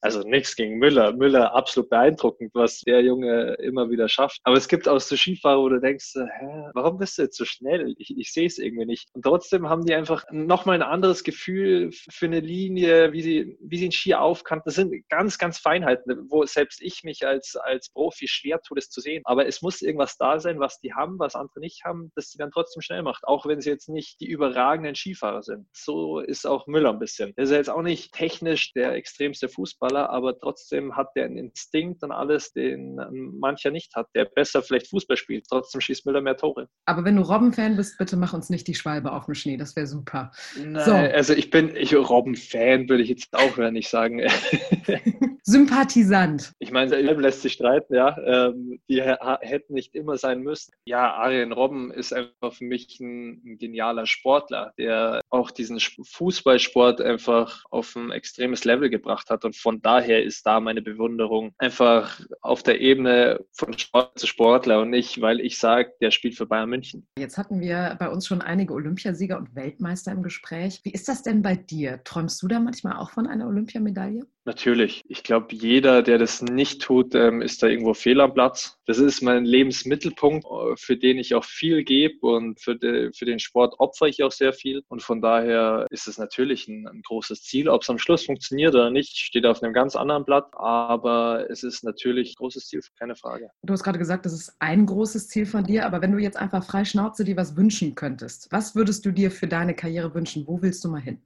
also nichts gegen Müller. Müller absolut beeindruckend, was der Junge immer wieder schafft. Aber es gibt auch so Skifahrer, wo du denkst, hä, warum bist du jetzt so schnell? Ich, ich sehe es irgendwie nicht. Und trotzdem haben die einfach nochmal ein anderes Gefühl für eine Linie, wie sie, wie sie einen Ski aufkanten. Das sind ganz, ganz Feinheiten, wo selbst ich mich als, als Profi schwer tue, das zu sehen. Aber es muss irgendwas da sein, was die haben, was andere nicht haben, das sie dann trotzdem schnell macht. Auch wenn sie jetzt nicht die überragenden Skifahrer sind. So ist auch Müller ein bisschen. Er ist ja jetzt auch nicht technisch der extremste Fußballer, Fußballer, aber trotzdem hat der einen Instinkt und alles, den mancher nicht hat, der besser vielleicht Fußball spielt. Trotzdem schießt Müller mehr Tore. Aber wenn du Robben-Fan bist, bitte mach uns nicht die Schwalbe auf dem Schnee, das wäre super. Nein, so. also ich bin ich, Robben-Fan, würde ich jetzt auch nicht sagen. Sympathisant. Ich meine, lässt sich streiten, ja. Ähm, die hätten nicht immer sein müssen. Ja, Arjen Robben ist einfach für mich ein, ein genialer Sportler, der auch diesen Fußballsport einfach auf ein extremes Level gebracht hat und von daher ist da meine Bewunderung einfach auf der Ebene von Sport zu Sportler und nicht, weil ich sage, der spielt für Bayern München. Jetzt hatten wir bei uns schon einige Olympiasieger und Weltmeister im Gespräch. Wie ist das denn bei dir? Träumst du da manchmal auch von einer Olympiamedaille? Natürlich. Ich glaube, jeder, der das nicht tut, ähm, ist da irgendwo fehl am Platz. Das ist mein Lebensmittelpunkt, äh, für den ich auch viel gebe und für, de, für den Sport opfere ich auch sehr viel. Und von daher ist es natürlich ein, ein großes Ziel. Ob es am Schluss funktioniert oder nicht, steht auf einem ganz anderen Blatt. Aber es ist natürlich ein großes Ziel, keine Frage. Du hast gerade gesagt, das ist ein großes Ziel von dir. Aber wenn du jetzt einfach frei Schnauze dir was wünschen könntest, was würdest du dir für deine Karriere wünschen? Wo willst du mal hin?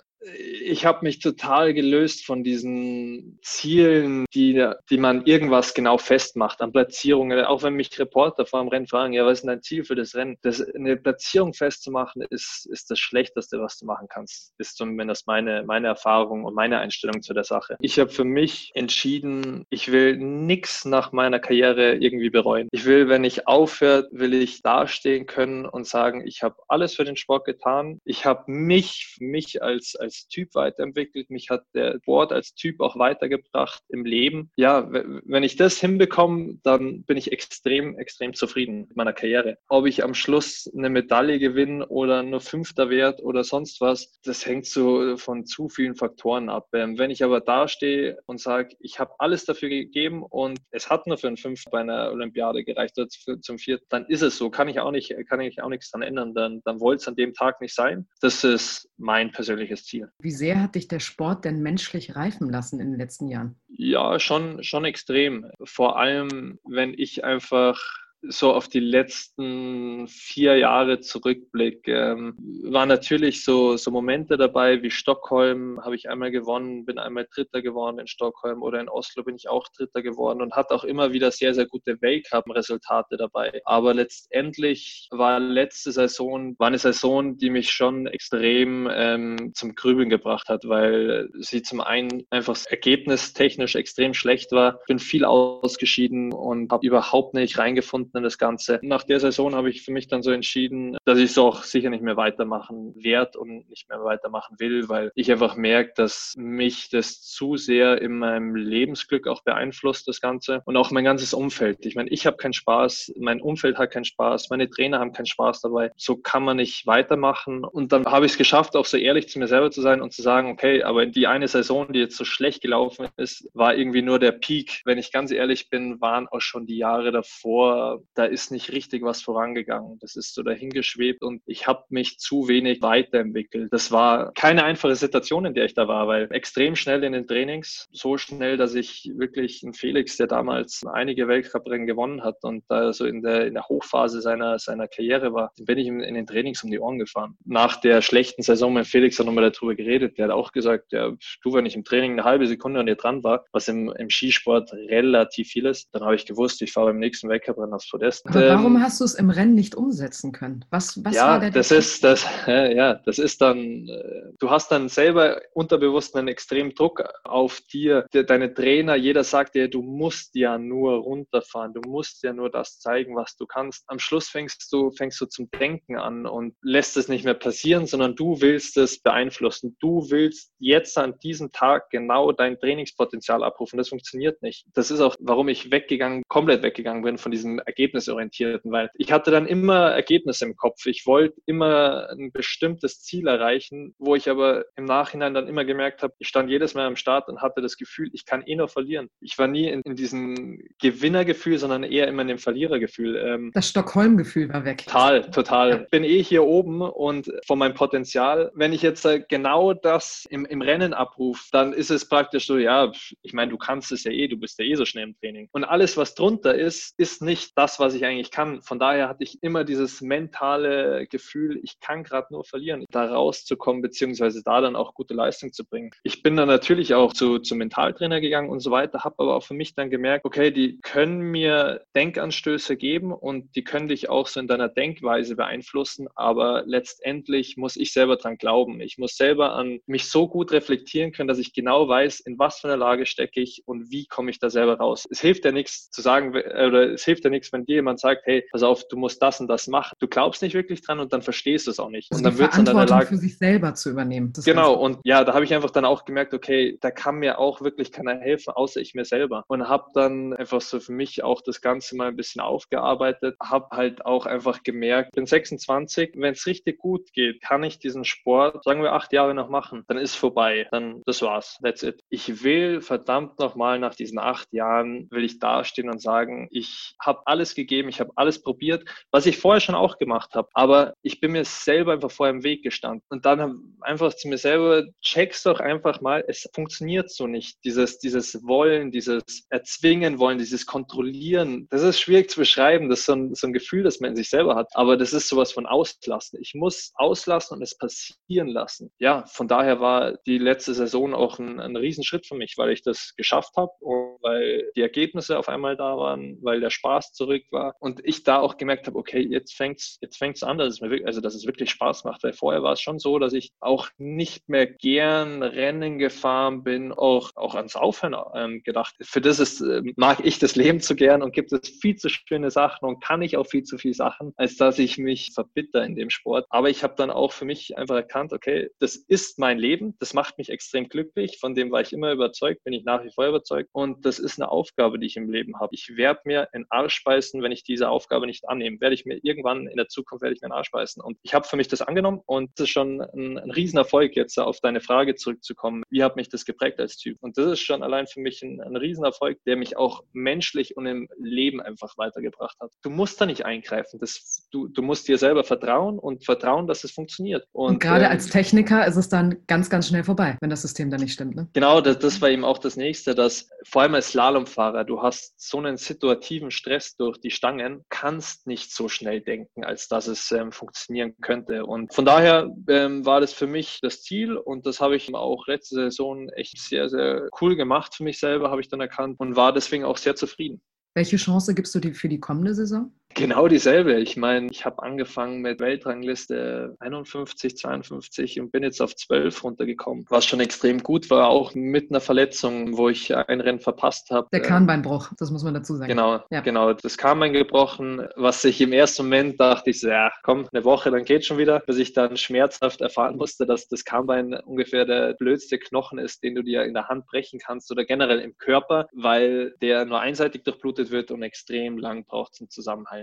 Ich habe mich total gelöst von diesen Zielen, die, die man irgendwas genau festmacht an Platzierungen. Auch wenn mich Reporter vor dem Rennen fragen, ja, was ist dein Ziel für das Rennen? Das, eine Platzierung festzumachen, ist, ist das Schlechteste, was du machen kannst. Ist zumindest meine, meine Erfahrung und meine Einstellung zu der Sache. Ich habe für mich entschieden, ich will nichts nach meiner Karriere irgendwie bereuen. Ich will, wenn ich aufhöre, will ich dastehen können und sagen, ich habe alles für den Sport getan. Ich habe mich, mich als, als als Typ weiterentwickelt. Mich hat der Sport als Typ auch weitergebracht im Leben. Ja, wenn ich das hinbekomme, dann bin ich extrem, extrem zufrieden mit meiner Karriere. Ob ich am Schluss eine Medaille gewinne oder nur Fünfter wert oder sonst was, das hängt so von zu vielen Faktoren ab. Ähm, wenn ich aber dastehe und sage, ich habe alles dafür gegeben und es hat nur für einen Fünf bei einer Olympiade gereicht oder zum Vierten, dann ist es so. Kann ich auch nicht, kann ich auch nichts daran ändern. Dann, dann wollte es an dem Tag nicht sein. Das ist mein persönliches Ziel. Wie sehr hat dich der Sport denn menschlich reifen lassen in den letzten Jahren? Ja, schon, schon extrem. Vor allem, wenn ich einfach so auf die letzten vier Jahre zurückblicke, ähm, waren natürlich so, so Momente dabei wie Stockholm, habe ich einmal gewonnen, bin einmal Dritter geworden in Stockholm oder in Oslo bin ich auch Dritter geworden und hatte auch immer wieder sehr, sehr gute Weltcup-Resultate dabei. Aber letztendlich war letzte Saison, war eine Saison, die mich schon extrem ähm, zum Grübeln gebracht hat, weil sie zum einen einfach ergebnistechnisch extrem schlecht war. Bin viel ausgeschieden und habe überhaupt nicht reingefunden dann das Ganze. Nach der Saison habe ich für mich dann so entschieden, dass ich es auch sicher nicht mehr weitermachen werde und nicht mehr weitermachen will, weil ich einfach merke, dass mich das zu sehr in meinem Lebensglück auch beeinflusst, das Ganze. Und auch mein ganzes Umfeld. Ich meine, ich habe keinen Spaß, mein Umfeld hat keinen Spaß, meine Trainer haben keinen Spaß dabei. So kann man nicht weitermachen. Und dann habe ich es geschafft, auch so ehrlich zu mir selber zu sein und zu sagen, okay, aber die eine Saison, die jetzt so schlecht gelaufen ist, war irgendwie nur der Peak. Wenn ich ganz ehrlich bin, waren auch schon die Jahre davor, da ist nicht richtig was vorangegangen. Das ist so dahingeschwebt und ich habe mich zu wenig weiterentwickelt. Das war keine einfache Situation, in der ich da war, weil extrem schnell in den Trainings, so schnell, dass ich wirklich einen Felix, der damals einige Weltcuprennen gewonnen hat und da so in der, in der Hochphase seiner, seiner Karriere war, bin ich in, in den Trainings um die Ohren gefahren. Nach der schlechten Saison mit Felix hat nochmal darüber geredet. Der hat auch gesagt, ja, du, wenn ich im Training eine halbe Sekunde an dir dran war, was im, im Skisport relativ viel ist, dann habe ich gewusst, ich fahre beim nächsten Weltcuprennen aufs Podest. Aber warum ähm, hast du es im Rennen nicht umsetzen können? Was, was ja, war der das ist das, ja, das ist dann, äh, du hast dann selber unterbewusst einen extremen Druck auf dir. Deine Trainer, jeder sagt dir, du musst ja nur runterfahren, du musst ja nur das zeigen, was du kannst. Am Schluss fängst du, fängst du zum Denken an und lässt es nicht mehr passieren, sondern du willst es beeinflussen. Du willst jetzt an diesem Tag genau dein Trainingspotenzial abrufen. Das funktioniert nicht. Das ist auch, warum ich weggegangen, komplett weggegangen bin von diesem Ergebnisorientierten, weil ich hatte dann immer Ergebnisse im Kopf. Ich wollte immer ein bestimmtes Ziel erreichen, wo ich aber im Nachhinein dann immer gemerkt habe, ich stand jedes Mal am Start und hatte das Gefühl, ich kann eh nur verlieren. Ich war nie in, in diesem Gewinnergefühl, sondern eher immer in dem Verlierergefühl. Ähm, das Stockholm-Gefühl war weg. Total, total. Ja. Bin eh hier oben und von meinem Potenzial, wenn ich jetzt äh, genau das im, im Rennen abrufe, dann ist es praktisch so, ja, ich meine, du kannst es ja eh, du bist ja eh so schnell im Training. Und alles, was drunter ist, ist nicht das, was ich eigentlich kann. Von daher hatte ich immer dieses mentale Gefühl, ich kann gerade nur verlieren, da rauszukommen, beziehungsweise da dann auch gute Leistung zu bringen. Ich bin dann natürlich auch zu, zum Mentaltrainer gegangen und so weiter, habe aber auch für mich dann gemerkt, okay, die können mir Denkanstöße geben und die können dich auch so in deiner Denkweise beeinflussen, aber letztendlich muss ich selber dran glauben. Ich muss selber an mich so gut reflektieren können, dass ich genau weiß, in was für einer Lage stecke ich und wie komme ich da selber raus. Es hilft ja nichts zu sagen, oder es hilft ja nichts, wenn dir jemand sagt, hey, pass auf, du musst das und das machen. Du glaubst nicht wirklich dran und dann verstehst du es auch nicht. Also und dann wird es in deiner Lage für sich selber zu übernehmen. Genau. Und ja, da habe ich einfach dann auch gemerkt, okay, da kann mir auch wirklich keiner helfen, außer ich mir selber. Und habe dann einfach so für mich auch das Ganze mal ein bisschen aufgearbeitet, habe halt auch einfach gemerkt, bin 26, wenn es richtig gut geht, kann ich diesen Sport, sagen wir acht Jahre noch machen, dann ist vorbei, dann das war's, that's it. Ich will verdammt nochmal nach diesen acht Jahren, will ich dastehen und sagen, ich habe alles gegeben, ich habe alles probiert, was ich vorher schon auch gemacht habe, aber ich bin mir selber einfach vorher im Weg gestanden und dann einfach zu mir selber, check's doch einfach mal, es funktioniert so nicht. Dieses, dieses Wollen, dieses Erzwingen wollen, dieses Kontrollieren, das ist schwierig zu beschreiben, das ist so ein, so ein Gefühl, das man in sich selber hat, aber das ist sowas von auslassen. Ich muss auslassen und es passieren lassen. Ja, von daher war die letzte Saison auch ein, ein Riesenschritt für mich, weil ich das geschafft habe und weil die Ergebnisse auf einmal da waren, weil der Spaß zurück war und ich da auch gemerkt habe, okay, jetzt fängt's, jetzt fängt's an, dass es mir wirklich, also dass es wirklich Spaß macht, weil vorher war es schon so, dass ich auch nicht mehr gern Rennen gefahren bin, auch, auch ans Aufhören ähm, gedacht. Für das ist, äh, mag ich das Leben zu gern und gibt es viel zu schöne Sachen und kann ich auch viel zu viele Sachen, als dass ich mich verbitter in dem Sport. Aber ich habe dann auch für mich einfach erkannt, okay, das ist mein Leben, das macht mich extrem glücklich, von dem war ich immer überzeugt, bin ich nach wie vor überzeugt und das ist eine Aufgabe, die ich im Leben habe. Ich werde mir in Arsch beißen, wenn ich diese Aufgabe nicht annehme. Werde ich mir irgendwann in der Zukunft werde ich mir in Arsch beißen. Und ich habe für mich das angenommen und das ist schon ein, ein Riesenerfolg, jetzt auf deine Frage zurückzukommen. Wie hat mich das geprägt als Typ? Und das ist schon allein für mich ein, ein Riesenerfolg, der mich auch menschlich und im Leben einfach weitergebracht hat. Du musst da nicht eingreifen. Das, du, du musst dir selber vertrauen und vertrauen, dass es funktioniert. Und, und gerade ähm, als Techniker ist es dann ganz, ganz schnell vorbei, wenn das System dann nicht stimmt. Ne? Genau, das, das war eben auch das Nächste, dass vor allem als Slalomfahrer, du hast so einen situativen Stress durch die Stangen, kannst nicht so schnell denken, als dass es ähm, funktionieren könnte. Und von daher ähm, war das für mich das Ziel und das habe ich auch letzte Saison echt sehr, sehr cool gemacht für mich selber, habe ich dann erkannt und war deswegen auch sehr zufrieden. Welche Chance gibst du dir für die kommende Saison? Genau dieselbe. Ich meine, ich habe angefangen mit Weltrangliste 51, 52 und bin jetzt auf 12 runtergekommen, was schon extrem gut war, auch mit einer Verletzung, wo ich ein Rennen verpasst habe. Der Kahnbeinbruch, das muss man dazu sagen. Genau, ja. genau. Das Kahnbein gebrochen, was ich im ersten Moment dachte ich so, ja, komm, eine Woche, dann geht schon wieder, bis ich dann schmerzhaft erfahren musste, dass das Kahnbein ungefähr der blödste Knochen ist, den du dir in der Hand brechen kannst oder generell im Körper, weil der nur einseitig durchblutet wird und extrem lang braucht zum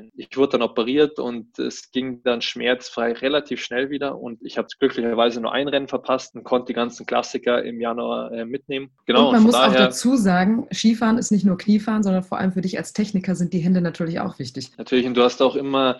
Zusammenheilen. Ich wurde dann operiert und es ging dann schmerzfrei relativ schnell wieder und ich habe glücklicherweise nur ein Rennen verpasst und konnte die ganzen Klassiker im Januar äh, mitnehmen. Genau. Und man und muss daher, auch dazu sagen, Skifahren ist nicht nur Kniefahren, sondern vor allem für dich als Techniker sind die Hände natürlich auch wichtig. Natürlich und du hast auch immer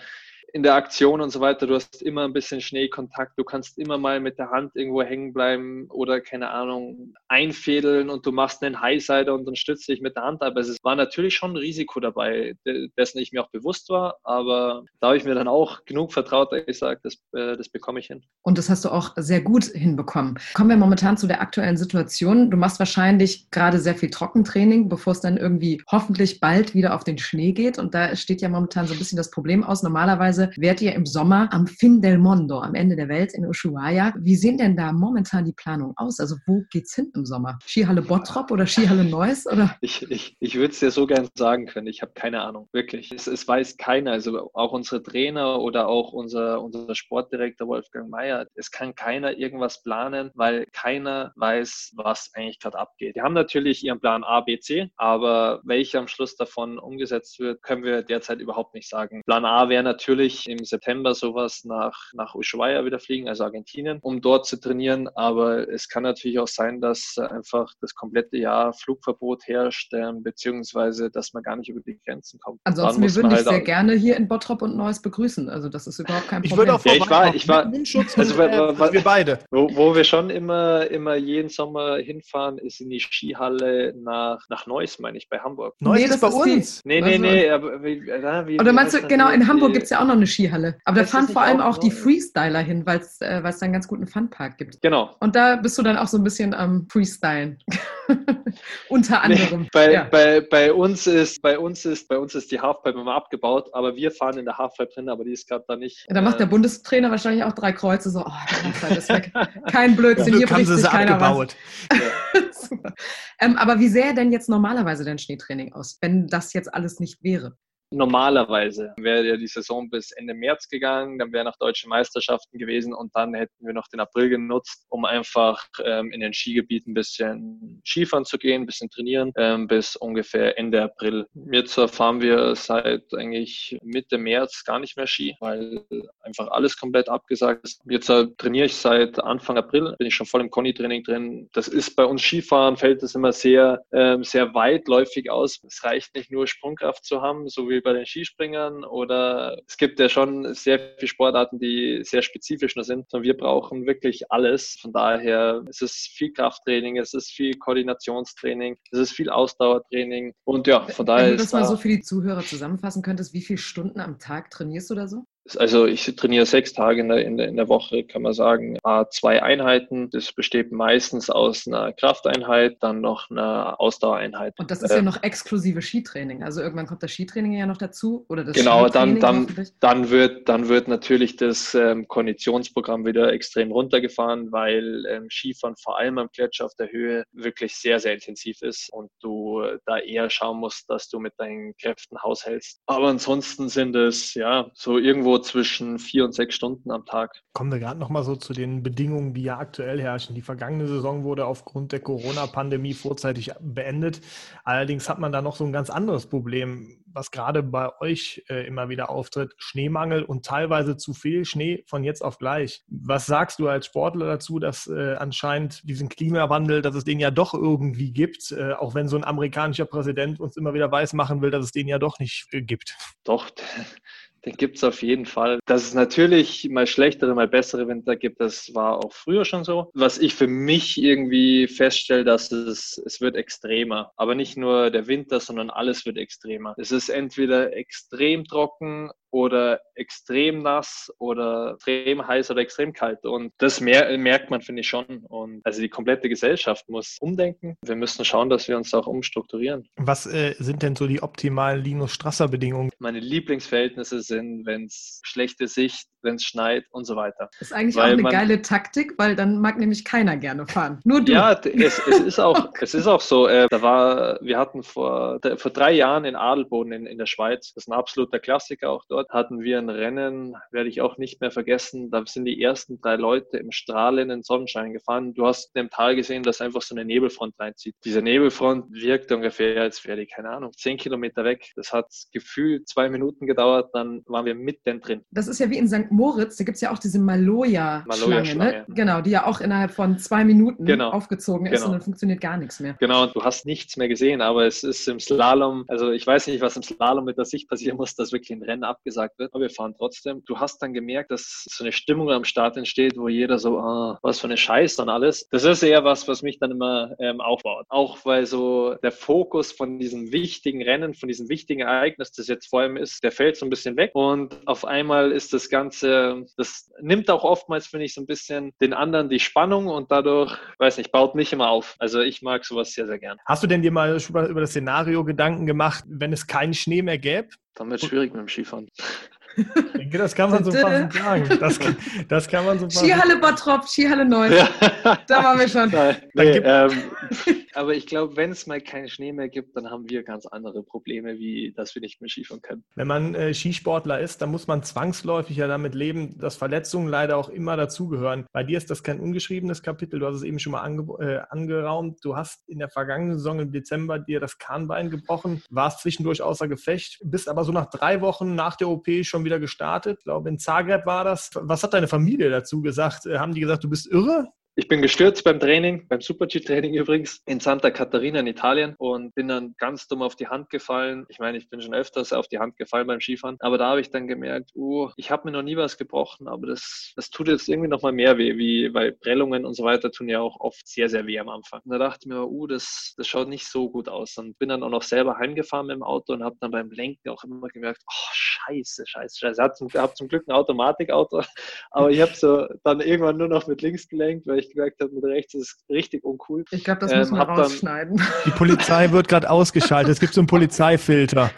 in der Aktion und so weiter, du hast immer ein bisschen Schneekontakt, du kannst immer mal mit der Hand irgendwo hängen bleiben oder keine Ahnung, einfädeln und du machst einen Highsider und dann stützt dich mit der Hand ab. Es war natürlich schon ein Risiko dabei, dessen ich mir auch bewusst war, aber da habe ich mir dann auch genug vertraut, dass ich sage, das, äh, das bekomme ich hin. Und das hast du auch sehr gut hinbekommen. Kommen wir momentan zu der aktuellen Situation. Du machst wahrscheinlich gerade sehr viel Trockentraining, bevor es dann irgendwie hoffentlich bald wieder auf den Schnee geht. Und da steht ja momentan so ein bisschen das Problem aus. Normalerweise Beispielsweise wärt ihr im Sommer am Fin del Mondo, am Ende der Welt in Ushuaia. Wie sehen denn da momentan die Planungen aus? Also wo geht's hin im Sommer? Skihalle Bottrop oder Skihalle Neuss? Oder? Ich, ich, ich würde es dir so gern sagen können. Ich habe keine Ahnung, wirklich. Es, es weiß keiner. Also auch unsere Trainer oder auch unser, unser Sportdirektor Wolfgang Mayer. Es kann keiner irgendwas planen, weil keiner weiß, was eigentlich gerade abgeht. Die haben natürlich ihren Plan A, B, C, aber welcher am Schluss davon umgesetzt wird, können wir derzeit überhaupt nicht sagen. Plan A wäre natürlich, ich im September sowas nach, nach Ushuaia wieder fliegen, also Argentinien, um dort zu trainieren. Aber es kann natürlich auch sein, dass einfach das komplette Jahr Flugverbot herrscht, äh, beziehungsweise dass man gar nicht über die Grenzen kommt. Ansonsten, wir würden dich halt sehr gerne hier in Bottrop und Neuss begrüßen. Also das ist überhaupt kein Problem. Ich würde auch ja, ich war, ich war, also, äh, wir beide. Wo, wo, wir schon immer, immer jeden Sommer hinfahren, ist in die Skihalle nach, nach Neuss, meine ich, bei Hamburg. Neuss nee, ist bei uns. Die, nee, nee, nee. Aber, wie, na, wie, Oder meinst du, genau, in Hamburg gibt es ja auch noch eine Skihalle. Aber da fahren vor allem auch, die Freestyler hin, weil es äh, da einen ganz guten Funpark gibt. Genau. Und da bist du dann auch so ein bisschen am ähm, Freestylen. Unter anderem. Nee, bei, ja. bei, bei, uns ist, bei, uns ist, bei uns ist die Halfpipe immer abgebaut, aber wir fahren in der Halfpipe drin, aber die ist gerade da nicht. Ja, da macht der äh, Bundestrainer wahrscheinlich auch drei Kreuze, so, oh, die Halfpipe ist weg. Kein Blödsinn, hier bricht sich keiner abgebaut. was. ähm, aber wie sähe denn jetzt normalerweise dein Schneetraining aus, wenn das jetzt alles nicht wäre? Normalerweise wäre ja die Saison bis Ende März gegangen, dann wäre noch deutsche Meisterschaften gewesen und dann hätten wir noch den April genutzt, um einfach ähm, in den Skigebieten ein bisschen Skifahren zu gehen, ein bisschen trainieren, ähm, bis ungefähr Ende April. Jetzt fahren wir seit eigentlich Mitte März gar nicht mehr Ski, weil einfach alles komplett abgesagt ist. Jetzt äh, trainiere ich seit Anfang April, bin ich schon voll im Conny-Training drin. Das ist bei uns Skifahren, fällt es immer sehr, ähm, sehr weitläufig aus. Es reicht nicht nur Sprungkraft zu haben, so wie bei den Skispringern oder es gibt ja schon sehr viele Sportarten, die sehr spezifisch nur sind. Und wir brauchen wirklich alles. Von daher ist es viel Krafttraining, es ist viel Koordinationstraining, es ist viel Ausdauertraining und ja, von daher Wenn du das mal so für die Zuhörer zusammenfassen könntest, wie viele Stunden am Tag trainierst du da so? Also ich trainiere sechs Tage in der, in der, in der Woche, kann man sagen. Zwei Einheiten. Das besteht meistens aus einer Krafteinheit, dann noch einer Ausdauereinheit. Und das ist äh, ja noch exklusive Skitraining. Also irgendwann kommt das Skitraining ja noch dazu oder das Genau, dann, dann, dann, wird, dann wird natürlich das ähm, Konditionsprogramm wieder extrem runtergefahren, weil ähm, Skifahren vor allem am Gletscher auf der Höhe wirklich sehr, sehr intensiv ist und du da eher schauen musst, dass du mit deinen Kräften haushältst. Aber ansonsten sind es ja so irgendwo irgendwo zwischen vier und sechs Stunden am Tag. Kommen wir gerade nochmal so zu den Bedingungen, die ja aktuell herrschen. Die vergangene Saison wurde aufgrund der Corona-Pandemie vorzeitig beendet. Allerdings hat man da noch so ein ganz anderes Problem, was gerade bei euch äh, immer wieder auftritt. Schneemangel und teilweise zu viel Schnee von jetzt auf gleich. Was sagst du als Sportler dazu, dass äh, anscheinend diesen Klimawandel, dass es den ja doch irgendwie gibt, äh, auch wenn so ein amerikanischer Präsident uns immer wieder weismachen will, dass es den ja doch nicht gibt? Doch, den gibt es auf jeden Fall. Dass es natürlich mal schlechtere, mal bessere Winter gibt, das war auch früher schon so. Was ich für mich irgendwie feststelle, dass es, es wird extremer. Aber nicht nur der Winter, sondern alles wird extremer. Es ist entweder extrem trocken oder extrem nass oder extrem heiß oder extrem kalt. Und das mer merkt man, finde ich schon. Und also die komplette Gesellschaft muss umdenken. Wir müssen schauen, dass wir uns auch umstrukturieren. Was äh, sind denn so die optimalen Linus Strasser Bedingungen? Meine Lieblingsverhältnisse sind, wenn es schlechte Sicht, wenn es schneit und so weiter. Das ist eigentlich weil auch eine man, geile Taktik, weil dann mag nämlich keiner gerne fahren. Nur du. Ja, es, es ist auch, es ist auch so. Äh, da war, wir hatten vor, vor drei Jahren in Adelboden in, in der Schweiz, das ist ein absoluter Klassiker auch dort, hatten wir ein Rennen, werde ich auch nicht mehr vergessen. Da sind die ersten drei Leute im strahlenden Sonnenschein gefahren. Du hast im Tal gesehen, dass einfach so eine Nebelfront reinzieht. Diese Nebelfront wirkt ungefähr, als wäre die, keine Ahnung, zehn Kilometer weg. Das hat gefühlt zwei Minuten gedauert, dann waren wir mitten drin. Das ist ja wie in St. Moritz, da gibt es ja auch diese Maloja-Schlange, ne? genau, die ja auch innerhalb von zwei Minuten genau. aufgezogen ist genau. und dann funktioniert gar nichts mehr. Genau, du hast nichts mehr gesehen, aber es ist im Slalom, also ich weiß nicht, was im Slalom mit der Sicht passieren muss, dass wirklich ein Rennen abgesagt wird, aber wir fahren trotzdem. Du hast dann gemerkt, dass so eine Stimmung am Start entsteht, wo jeder so, ah, was für eine Scheiße und alles. Das ist eher was, was mich dann immer ähm, aufbaut. Auch weil so der Fokus von diesem wichtigen Rennen, von diesem wichtigen Ereignis, das jetzt vor allem ist, der fällt so ein bisschen weg und auf einmal ist das Ganze, das nimmt auch oftmals, finde ich, so ein bisschen den anderen die Spannung und dadurch, weiß nicht, baut mich immer auf. Also ich mag sowas sehr, sehr gern. Hast du denn dir mal über das Szenario Gedanken gemacht, wenn es keinen Schnee mehr gäbe? Dann wird es schwierig mit dem Skifahren. Ich denke, das kann man so fast sagen. Das, das kann man so Skihalle Bottrop, Skihalle 9. Ja. Da waren wir schon. Nein, nee, ähm, aber ich glaube, wenn es mal keinen Schnee mehr gibt, dann haben wir ganz andere Probleme, wie dass wir nicht mehr Skifahren können. Wenn man äh, Skisportler ist, dann muss man zwangsläufig ja damit leben, dass Verletzungen leider auch immer dazugehören. Bei dir ist das kein ungeschriebenes Kapitel. Du hast es eben schon mal ange äh, angeraumt. Du hast in der vergangenen Saison im Dezember dir das Kahnbein gebrochen, warst zwischendurch außer Gefecht, bist aber so nach drei Wochen nach der OP schon wieder gestartet. Ich glaube, in Zagreb war das. Was hat deine Familie dazu gesagt? Äh, haben die gesagt, du bist irre? Ich bin gestürzt beim Training, beim Super-G-Training übrigens, in Santa Catarina in Italien und bin dann ganz dumm auf die Hand gefallen. Ich meine, ich bin schon öfters auf die Hand gefallen beim Skifahren, aber da habe ich dann gemerkt, uh, ich habe mir noch nie was gebrochen, aber das, das tut jetzt irgendwie noch mal mehr weh, wie, weil Prellungen und so weiter tun ja auch oft sehr, sehr weh am Anfang. Und da dachte ich mir, uh, das, das schaut nicht so gut aus. Und bin dann auch noch selber heimgefahren mit dem Auto und habe dann beim Lenken auch immer gemerkt, oh, scheiße, scheiße, scheiße. Ich habe zum, hab zum Glück ein Automatikauto, aber ich habe so dann irgendwann nur noch mit links gelenkt, weil ich gemerkt habe, mit rechts ist richtig uncool. Ich glaube, das ähm, müssen wir rausschneiden. die Polizei wird gerade ausgeschaltet. Es gibt so einen Polizeifilter.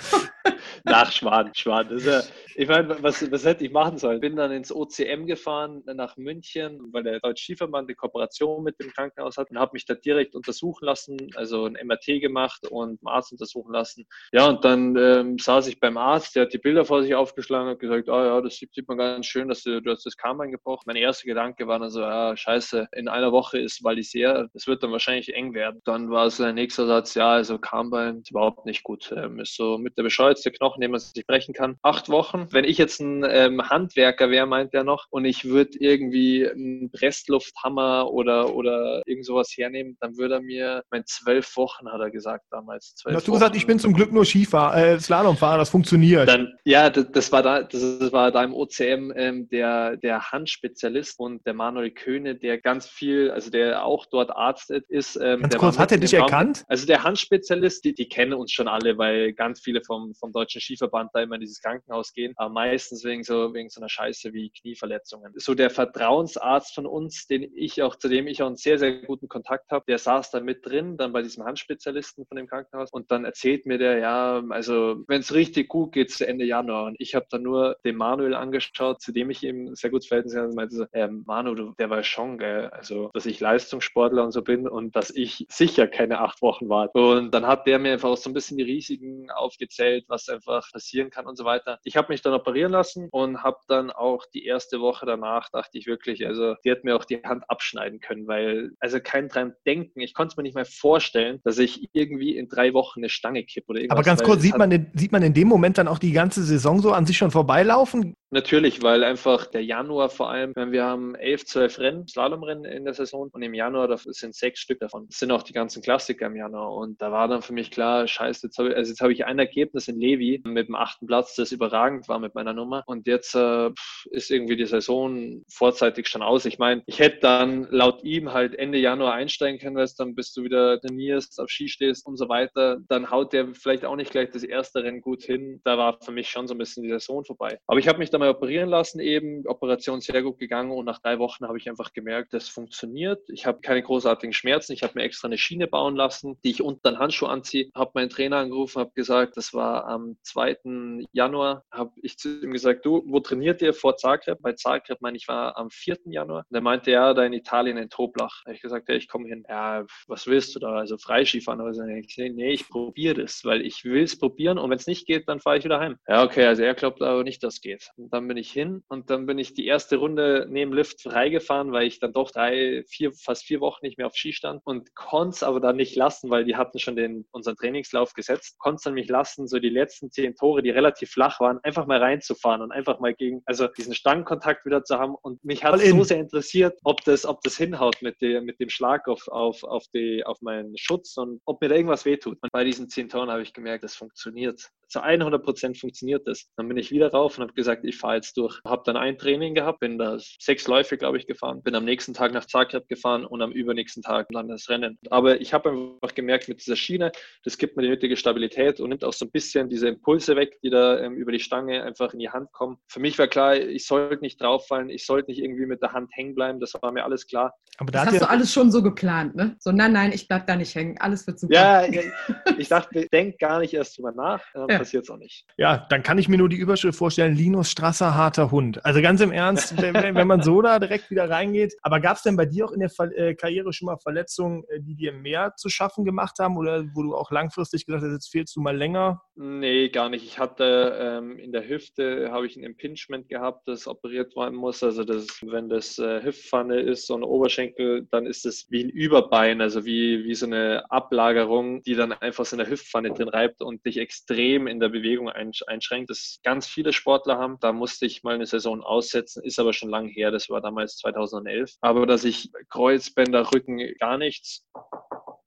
Nach Schwan, Schwan. Ja, ich meine, was, was hätte ich machen sollen? Bin dann ins OCM gefahren nach München, weil der Deutsche Skiverband die Kooperation mit dem Krankenhaus hat und habe mich da direkt untersuchen lassen, also ein MRT gemacht und einen Arzt untersuchen lassen. Ja, und dann ähm, saß ich beim Arzt, der hat die Bilder vor sich aufgeschlagen und gesagt, ah oh, ja, das sieht, sieht man ganz schön, dass du, du hast das Kamm gebrochen. Mein erster Gedanke war dann so, ja, scheiße, in einer Woche ist Valisère, das wird dann wahrscheinlich eng werden. Dann war so der nächste Satz, ja, also Kammbein ist überhaupt nicht gut. Ähm, ist so mit der bescheuertste Knochen, den man sich brechen kann. Acht Wochen. Wenn ich jetzt ein ähm, Handwerker wäre, meint er noch, und ich würde irgendwie einen Presslufthammer oder, oder irgend sowas hernehmen, dann würde er mir, mein zwölf Wochen hat er gesagt damals. Zwölf hast du gesagt, ich bin zum Glück nur Skifahrer, äh, Slalomfahrer, das funktioniert. Dann, ja, das, das, war da, das war da im OCM ähm, der, der Handspezialist und der Manuel Köhne, der ganz viel, also der auch dort Arzt ist. Ähm, ganz kurz, hat er dich erkannt? Also der Handspezialist, die, die kennen uns schon alle, weil ganz viele vom, vom Deutschen Skiverband da immer in dieses Krankenhaus gehen, aber meistens wegen so, wegen so einer Scheiße wie Knieverletzungen. So der Vertrauensarzt von uns, den ich auch, zu dem ich auch einen sehr, sehr guten Kontakt habe, der saß da mit drin, dann bei diesem Handspezialisten von dem Krankenhaus und dann erzählt mir der, ja, also wenn es richtig gut geht, zu Ende Januar und ich habe dann nur den Manuel angeschaut, zu dem ich ihm sehr gut Verhältnis habe und meinte so, äh, Manu, du, der war schon, gell, also dass ich Leistungssportler und so bin und dass ich sicher keine acht Wochen warte. Und dann hat der mir einfach so ein bisschen die Risiken aufgezählt, was einfach passieren kann und so weiter. Ich habe mich dann operieren lassen und habe dann auch die erste Woche danach, dachte ich wirklich, also die hat mir auch die Hand abschneiden können, weil also kein dran denken, ich konnte es mir nicht mehr vorstellen, dass ich irgendwie in drei Wochen eine Stange kippe oder irgendwas. Aber ganz kurz, sieht man, in, sieht man in dem Moment dann auch die ganze Saison so an sich schon vorbeilaufen? Natürlich, weil einfach der Januar vor allem, wenn wir haben elf, zwölf Rennen, Slalomrennen in der Saison und im Januar das sind sechs Stück davon. Das sind auch die ganzen Klassiker im Januar und da war dann für mich klar, scheiße, jetzt habe ich, also habe ich ein Ergebnis in Levi mit dem achten Platz, das überragend war mit meiner Nummer und jetzt äh, ist irgendwie die Saison vorzeitig schon aus. Ich meine, ich hätte dann laut ihm halt Ende Januar einsteigen können, weil dann bis du wieder trainierst, auf Ski stehst und so weiter, dann haut der vielleicht auch nicht gleich das erste Rennen gut hin. Da war für mich schon so ein bisschen die Saison vorbei. Aber ich habe mich dann mal operieren lassen eben, Operation sehr gut gegangen und nach drei Wochen habe ich einfach gemerkt, das funktioniert. Ich habe keine großartigen Schmerzen. Ich habe mir extra eine Schiene bauen lassen, die ich unter den Handschuh anziehe. Habe meinen Trainer angerufen, habe gesagt, das war am 2. Januar, habe ich zu ihm gesagt, du, wo trainiert ihr vor Zagreb? Bei Zagreb, meine ich, war am 4. Januar. Und er meinte, ja, da in Italien in Toblach. Da habe ich gesagt, ja, ich komme hin. Ja, was willst du da? Also Freiskifahren? Also, ich, nee, ich probiere das, weil ich will es probieren und wenn es nicht geht, dann fahre ich wieder heim. Ja, okay, also er glaubt aber nicht, dass es geht. Und dann bin ich hin und dann bin ich die erste Runde neben Lift freigefahren, weil ich dann doch drei, vier, fast vier Wochen nicht mehr auf Ski stand und konnte es aber dann nicht lassen, weil die hatten schon den, unseren Trainingslauf gesetzt, konnte es dann mich lassen, so die letzten zehn Tore, die relativ flach waren, einfach mal reinzufahren und einfach mal gegen, also diesen Stangenkontakt wieder zu haben und mich hat so sehr interessiert, ob das, ob das hinhaut mit, der, mit dem Schlag auf, auf, auf, die, auf meinen Schutz und ob mir da irgendwas wehtut. Und bei diesen zehn Toren habe ich gemerkt, das funktioniert zu 100 Prozent funktioniert das. Dann bin ich wieder rauf und habe gesagt, ich fahre jetzt durch. Habe dann ein Training gehabt, bin da sechs Läufe, glaube ich, gefahren, bin am nächsten Tag nach Zagreb gefahren und am übernächsten Tag dann das Rennen. Aber ich habe einfach gemerkt, mit dieser Schiene, das gibt mir die nötige Stabilität und nimmt auch so ein bisschen diese Impulse weg, die da ähm, über die Stange einfach in die Hand kommen. Für mich war klar, ich sollte nicht drauffallen, ich sollte nicht irgendwie mit der Hand hängen bleiben, das war mir alles klar. Aber da das hast du alles schon so geplant, ne? So, nein, nein, ich bleib da nicht hängen, alles wird super. Ja, ich dachte, denk gar nicht erst drüber nach, äh, ja. passiert es auch nicht. Ja, dann kann ich mir nur die Überschrift vorstellen, Linus Strasser, harter Hund. Also ganz im Ernst, wenn, wenn, man so da direkt wieder reingeht. Aber gab es denn bei dir auch in der Ver äh, Karriere schon mal Verletzungen, äh, die dir mehr zu schaffen gemacht haben oder wo du auch langfristig gesagt hast, jetzt fehlst du mal länger? Nee, gar nicht. Ich hatte ähm, in der Hüfte habe ich ein Impingement gehabt, das operiert werden muss. Also das, wenn das äh, Hüftpfanne ist, so ein Oberschenkel, dann ist es wie ein Überbein, also wie, wie so eine Ablagerung, die dann einfach so in der Hüftpfanne drin reibt und dich extrem in der Bewegung einschränkt. Das ganz viele Sportler haben. Da musste ich mal eine Saison aussetzen, ist aber schon lang her. Das war damals 2011. Aber dass ich Kreuzbänder, Rücken, gar nichts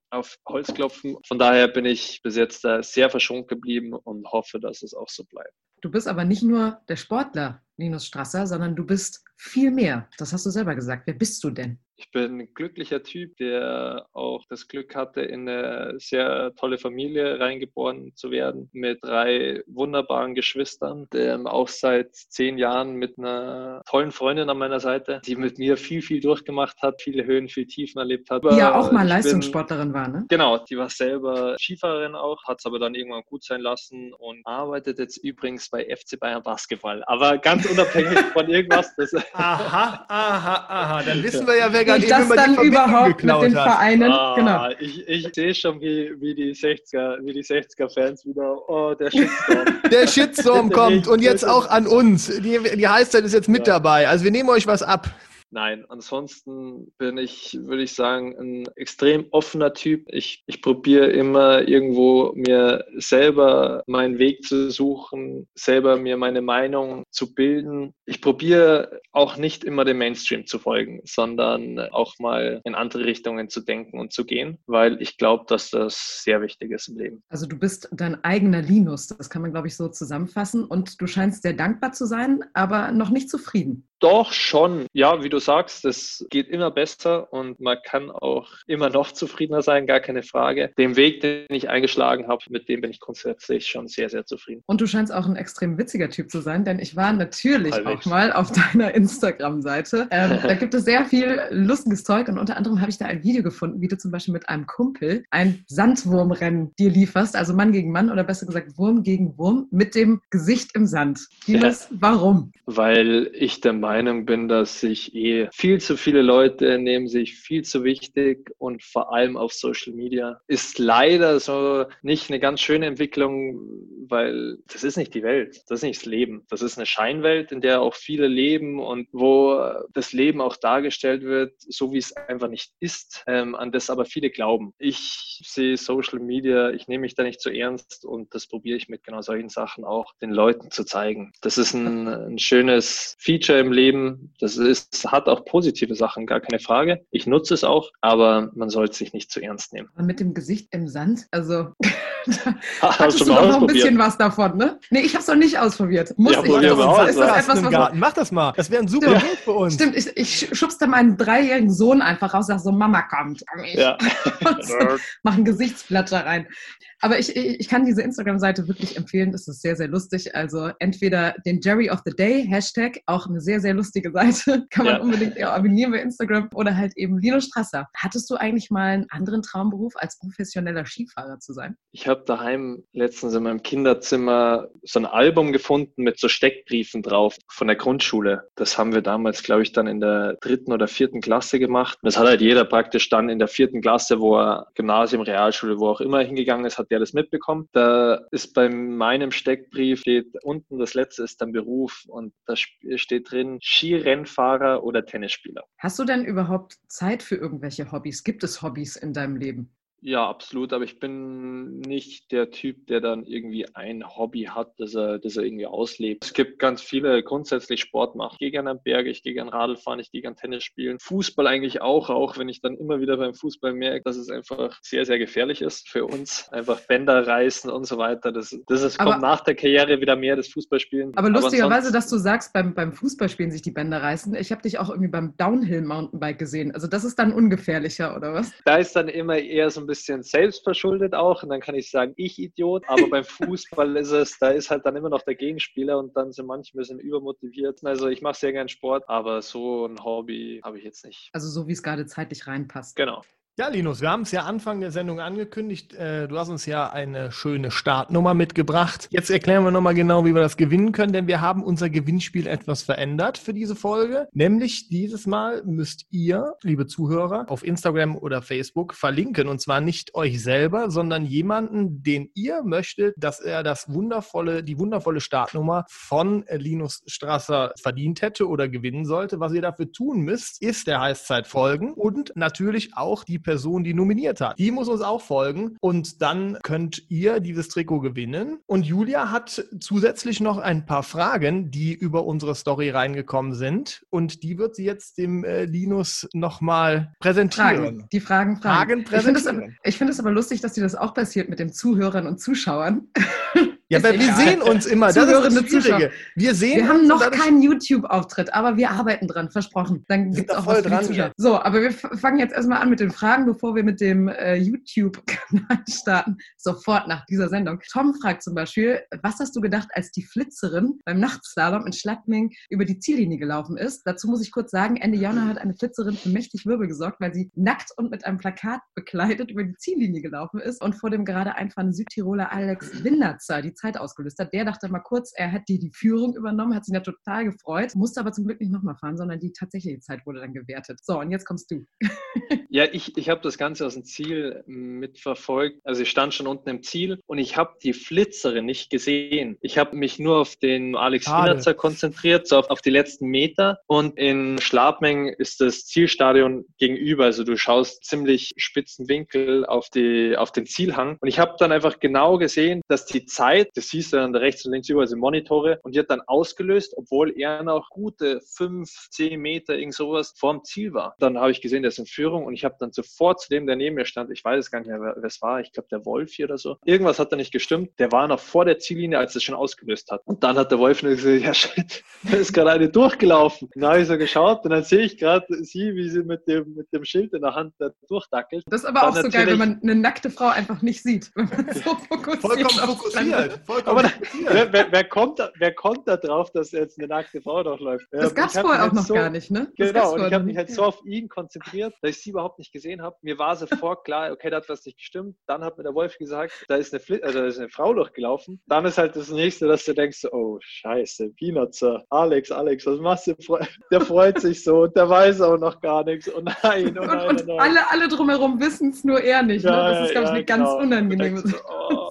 auf Holz klopfen. Von daher bin ich bis jetzt sehr verschont geblieben und hoffe, dass es auch so bleibt. Du bist aber nicht nur der Sportler, Linus Strasser, sondern du bist viel mehr. Das hast du selber gesagt. Wer bist du denn? Ich bin ein glücklicher Typ, der auch das Glück hatte, in eine sehr tolle Familie reingeboren zu werden, mit drei wunderbaren Geschwistern, der auch seit zehn Jahren mit einer tollen Freundin an meiner Seite, die mit mir viel, viel durchgemacht hat, viele Höhen, viel Tiefen erlebt hat. Die ja auch mal Leistungssportlerin bin, war, ne? Genau, die war selber Skifahrerin auch, hat es aber dann irgendwann gut sein lassen und arbeitet jetzt übrigens bei FC Bayern Basketball. Aber ganz unabhängig von irgendwas. Das aha, aha, aha. Dann wissen wir ja, wer gar nicht das dann überhaupt mit den Vereinen. Ah, genau. Ich, ich sehe schon, wie, wie die 60er, wie die 60er-Fans wieder, oh, der Shitstorm. Der Shitstorm kommt und jetzt auch an uns. Die, die Heißzeit ist jetzt mit ja. dabei. Also wir nehmen euch was ab. Nein, ansonsten bin ich, würde ich sagen, ein extrem offener Typ. Ich, ich probiere immer irgendwo mir selber meinen Weg zu suchen, selber mir meine Meinung zu bilden. Ich probiere auch nicht immer dem Mainstream zu folgen, sondern auch mal in andere Richtungen zu denken und zu gehen, weil ich glaube, dass das sehr wichtig ist im Leben. Also du bist dein eigener Linus, das kann man, glaube ich, so zusammenfassen. Und du scheinst sehr dankbar zu sein, aber noch nicht zufrieden. Doch schon. Ja, wie du sagst, es geht immer besser und man kann auch immer noch zufriedener sein, gar keine Frage. Den Weg, den ich eingeschlagen habe, mit dem bin ich grundsätzlich schon sehr, sehr zufrieden. Und du scheinst auch ein extrem witziger Typ zu sein, denn ich war natürlich Halbwegs. auch mal auf deiner Instagram-Seite. Ähm, da gibt es sehr viel lustiges Zeug und unter anderem habe ich da ein Video gefunden, wie du zum Beispiel mit einem Kumpel ein Sandwurmrennen dir lieferst, also Mann gegen Mann oder besser gesagt Wurm gegen Wurm mit dem Gesicht im Sand. Linus, ja. warum? Weil ich der Meinung bin, dass sich eh viel zu viele Leute nehmen sich viel zu wichtig und vor allem auf Social Media ist leider so nicht eine ganz schöne Entwicklung, weil das ist nicht die Welt, das ist nicht das Leben. Das ist eine Scheinwelt, in der auch viele leben und wo das Leben auch dargestellt wird, so wie es einfach nicht ist, ähm, an das aber viele glauben. Ich sehe Social Media, ich nehme mich da nicht zu ernst und das probiere ich mit genau solchen Sachen auch den Leuten zu zeigen. Das ist ein, ein schönes Feature im Leben. Das ist, hat auch positive Sachen, gar keine Frage. Ich nutze es auch, aber man sollte sich nicht zu ernst nehmen. Mit dem Gesicht im Sand, also Hast hattest du doch noch ein bisschen was davon, ne? Nee, ich habe es noch nicht ausprobiert. Muss Ja, ich. probier Das mal ist- aus, ist was das etwas, im was Garten? Mach das mal. Das wäre ein super Ja. Bild für uns. Stimmt, ich, ich schubste meinen dreijährigen Sohn einfach raus, sag so, Mama kommt. Ja. mach ein Gesichtsblatt da rein. Aber ich, ich, kann diese Instagram-Seite wirklich empfehlen. Das ist sehr, sehr lustig. Also entweder den Jerry of the Day, Hashtag, auch eine sehr, sehr lustige Seite. Kann man Ja. unbedingt ja, abonnieren bei Instagram. Oder halt eben Lino Strasser. Hattest du eigentlich mal einen anderen Traumberuf, als professioneller Skifahrer zu sein? Ich habe daheim letztens in meinem Kinderzimmer so ein Album gefunden mit so Steckbriefen drauf von der Grundschule. Das haben wir damals, glaube ich, dann in der dritten oder vierten Klasse gemacht. Das hat halt jeder praktisch dann in der vierten Klasse, wo er Gymnasium, Realschule, wo auch immer hingegangen ist, hat der das mitbekommen. Da ist bei meinem Steckbrief steht unten, das letzte ist dann Beruf und da steht drin Skirennfahrer oder Tennisspieler. Hast du denn überhaupt Zeit für irgendwelche Hobbys? Gibt es Hobbys in deinem Leben? Ja, absolut, aber ich bin nicht der Typ, der dann irgendwie ein Hobby hat, das er, das er irgendwie auslebt. Es gibt ganz viele grundsätzlich Sport machen. Ich gehe gerne am Berg, ich gehe gerne Radl fahren, ich gehe gerne Tennis spielen. Fußball eigentlich auch, auch wenn ich dann immer wieder beim Fußball merke, dass es einfach sehr, sehr gefährlich ist für uns. Einfach Bänder reißen und so weiter. Das, das ist, Aber- kommt nach der Karriere wieder mehr, das Fußballspielen. Aber lustigerweise, dass du sagst, beim, beim Fußballspielen sich die Bänder reißen. Ich habe dich auch irgendwie beim Downhill-Mountainbike gesehen. Also das ist dann ungefährlicher, oder was? da ist dann immer eher so ein bisschen selbstverschuldet auch und dann kann ich sagen, ich Idiot, aber beim Fußball ist es, da ist halt dann immer noch der Gegenspieler und dann sind manche ein bisschen übermotiviert. Also ich mache sehr gern Sport, aber so ein Hobby habe ich jetzt nicht. Also so, wie es gerade zeitlich reinpasst. Genau. Ja, Linus, wir haben es ja Anfang der Sendung angekündigt. Äh, Du hast uns ja eine schöne Startnummer mitgebracht. Jetzt erklären wir nochmal genau, wie wir das gewinnen können, denn wir haben unser Gewinnspiel etwas verändert für diese Folge. Nämlich dieses Mal müsst ihr, liebe Zuhörer, auf Instagram oder Facebook verlinken. Und zwar nicht euch selber, sondern jemanden, den ihr möchtet, dass er das wundervolle, die wundervolle Startnummer von Linus Strasser verdient hätte oder gewinnen sollte. Was ihr dafür tun müsst, ist der Heißzeit folgen und natürlich auch die Person, die nominiert hat. Die muss uns auch folgen und dann könnt ihr dieses Trikot gewinnen. Und Julia hat zusätzlich noch ein paar Fragen, die über unsere Story reingekommen sind und die wird sie jetzt dem äh, Linus nochmal präsentieren. Fragen. Die Fragen, Fragen Fragen. ich finde es präsentieren. aber, ich finde es aber lustig, dass dir das auch passiert mit den Zuhörern und Zuschauern. Ja, Ist weil wir sehen uns immer. Das ist Zuhörende das Schwierige. Wir sehen Wir haben noch keinen YouTube-Auftritt, aber wir arbeiten dran, versprochen. Dann gibt es auch voll was dran. So, aber wir fangen jetzt erstmal an mit den Fragen, bevor wir mit dem äh, YouTube-Kanal starten. Sofort nach dieser Sendung. Tom fragt zum Beispiel, was hast du gedacht, als die Flitzerin beim Nachtslalom in Schladming über die Ziellinie gelaufen ist? Dazu muss ich kurz sagen, Ende Januar hat eine Flitzerin für mächtig Wirbel gesorgt, weil sie nackt und mit einem Plakat bekleidet über die Ziellinie gelaufen ist und vor dem gerade einfahrenden Südtiroler Alex Winderzer die Zeit ausgelöst hat. Der dachte mal kurz, er hätte die Führung übernommen, hat sich ja total gefreut, musste aber zum Glück nicht nochmal fahren, sondern die tatsächliche Zeit wurde dann gewertet. So, und jetzt kommst du. Ja, ich, ich habe das Ganze aus dem Ziel mitverfolgt. Also ich stand schon unten im Ziel und ich habe die Flitzerin nicht gesehen. Ich habe mich nur auf den Alex Schade. Winnerzer konzentriert, so auf, auf die letzten Meter. Und in Schlapmeng ist das Zielstadion gegenüber. Also du schaust ziemlich spitzen Winkel auf, die, auf den Zielhang. Und ich habe dann einfach genau gesehen, dass die Zeit, das siehst du dann rechts und links überall sind Monitore, und die hat dann ausgelöst, obwohl er noch gute fünf, zehn Meter, irgend sowas vorm Ziel war. Dann habe ich gesehen, der ist in Führung und ich habe dann sofort zu dem, der neben mir stand, ich weiß es gar nicht mehr, wer es war, ich glaube der Wolf hier oder so. Irgendwas hat da nicht gestimmt. Der war noch vor der Ziellinie, als es schon ausgelöst hat. Und dann hat der Wolf nur gesagt, ja shit, da ist gerade eine durchgelaufen. Dann habe ich so geschaut und dann sehe ich gerade sie, wie sie mit dem, mit dem Schild in der Hand da durchdackelt. Das ist aber Dann auch so geil, wenn man eine nackte Frau einfach nicht sieht. Wenn man so fokussiert Vollkommen auf Aber da, wer, wer, wer, kommt da, wer kommt da drauf, dass jetzt eine nackte Frau durchläuft? Das gab es vorher auch noch so, gar nicht, ne? Das genau, und ich habe mich halt so auf ihn konzentriert, dass ich sie überhaupt nicht gesehen habe. Mir war sofort klar, okay, da hat was nicht gestimmt. Dann hat mir der Wolf gesagt, da ist eine, Fl also da ist eine Frau durchgelaufen. Dann ist halt das nächste, dass du denkst, oh scheiße, Peanutzer, Alex, Alex, was machst du? Der freut sich so und der weiß auch noch gar nichts. Oh nein, oh nein, und, und oh nein. Alle, alle drumherum wissen es, nur er nicht. Ja, ne? Das ist, glaube ich, eine genau. ganz unangenehme so, oh.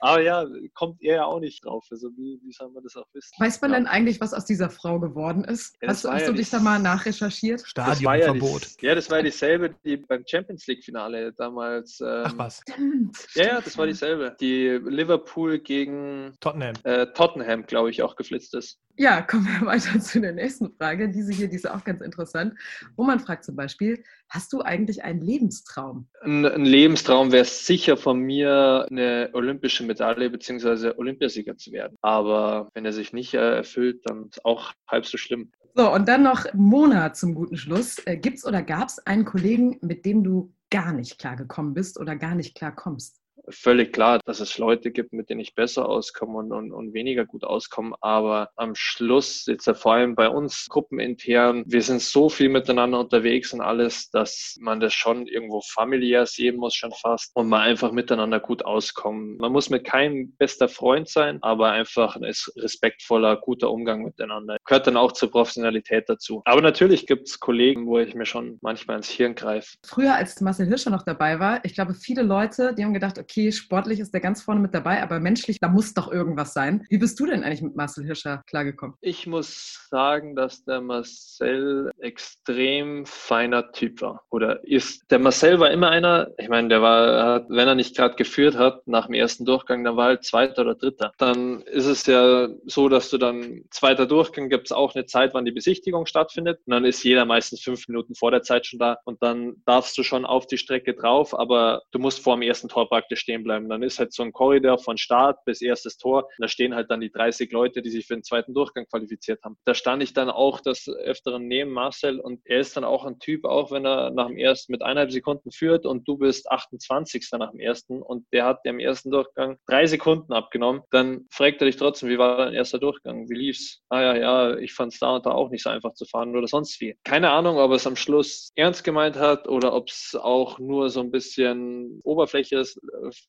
Aber ja, kommt er ja auch nicht drauf. Also wie, wie soll man das auch wissen? Weiß man ja. denn eigentlich, was aus dieser Frau geworden ist? Ja, hast, hast ja du dich da mal nachrecherchiert? Stadionverbot. Ja, das war dieselbe, die beim Champions League-Finale damals. Ähm, Ach was. Ja, ja, das war dieselbe. Die Liverpool gegen Tottenham, äh, Tottenham glaube ich, auch geflitzt ist. Ja, kommen wir weiter zu der nächsten Frage. Diese hier, die ist auch ganz interessant. Roman fragt zum Beispiel, hast du eigentlich einen Lebenstraum? Ein, ein Lebenstraum wäre sicher von mir, eine olympische Medaille bzw. Olympiasieger zu werden. Aber wenn er sich nicht äh, erfüllt, dann ist auch halb so schlimm. So, und dann noch Mona zum guten Schluss. Äh, Gibt es oder gab es einen Kollegen, mit dem du gar nicht klargekommen bist oder gar nicht klar kommst? Völlig klar, dass es Leute gibt, mit denen ich besser auskomme und, und, und weniger gut auskomme. Aber am Schluss, jetzt vor allem bei uns gruppenintern, wir sind so viel miteinander unterwegs und alles, dass man das schon irgendwo familiär sehen muss, schon fast, und man einfach miteinander gut auskommen. Man muss mit keinem bester Freund sein, aber einfach ein respektvoller, guter Umgang miteinander. Gehört dann auch zur Professionalität dazu. Aber natürlich gibt es Kollegen, wo ich mir schon manchmal ins Hirn greife. Früher, als Marcel Hirscher noch dabei war, ich glaube, viele Leute, die haben gedacht, okay, okay, sportlich ist der ganz vorne mit dabei, aber menschlich, da muss doch irgendwas sein. Wie bist du denn eigentlich mit Marcel Hirscher klargekommen? Ich muss sagen, dass der Marcel extrem feiner Typ war oder ist. Der Marcel war immer einer, ich meine, der war, wenn er nicht gerade geführt hat nach dem ersten Durchgang, dann war halt zweiter oder dritter. Dann ist es ja so, dass du dann zweiter Durchgang gibt es auch eine Zeit, wann die Besichtigung stattfindet. Und dann ist jeder meistens fünf Minuten vor der Zeit schon da und dann darfst du schon auf die Strecke drauf, aber du musst vor dem ersten Tor praktisch stehen bleiben. Dann ist halt so ein Korridor von Start bis erstes Tor. Da stehen halt dann die 30 Leute, die sich für den zweiten Durchgang qualifiziert haben. Da stand ich dann auch das Öfteren neben Marcel und er ist dann auch ein Typ, auch wenn er nach dem ersten mit eineinhalb Sekunden führt und du bist 28. nach dem ersten und der hat im ersten Durchgang drei Sekunden abgenommen, dann fragt er dich trotzdem, wie war dein erster Durchgang? Wie lief's? Ah ja, ja, ich fand es da und da auch nicht so einfach zu fahren oder sonst wie. Keine Ahnung, ob es am Schluss ernst gemeint hat oder ob es auch nur so ein bisschen oberflächliches,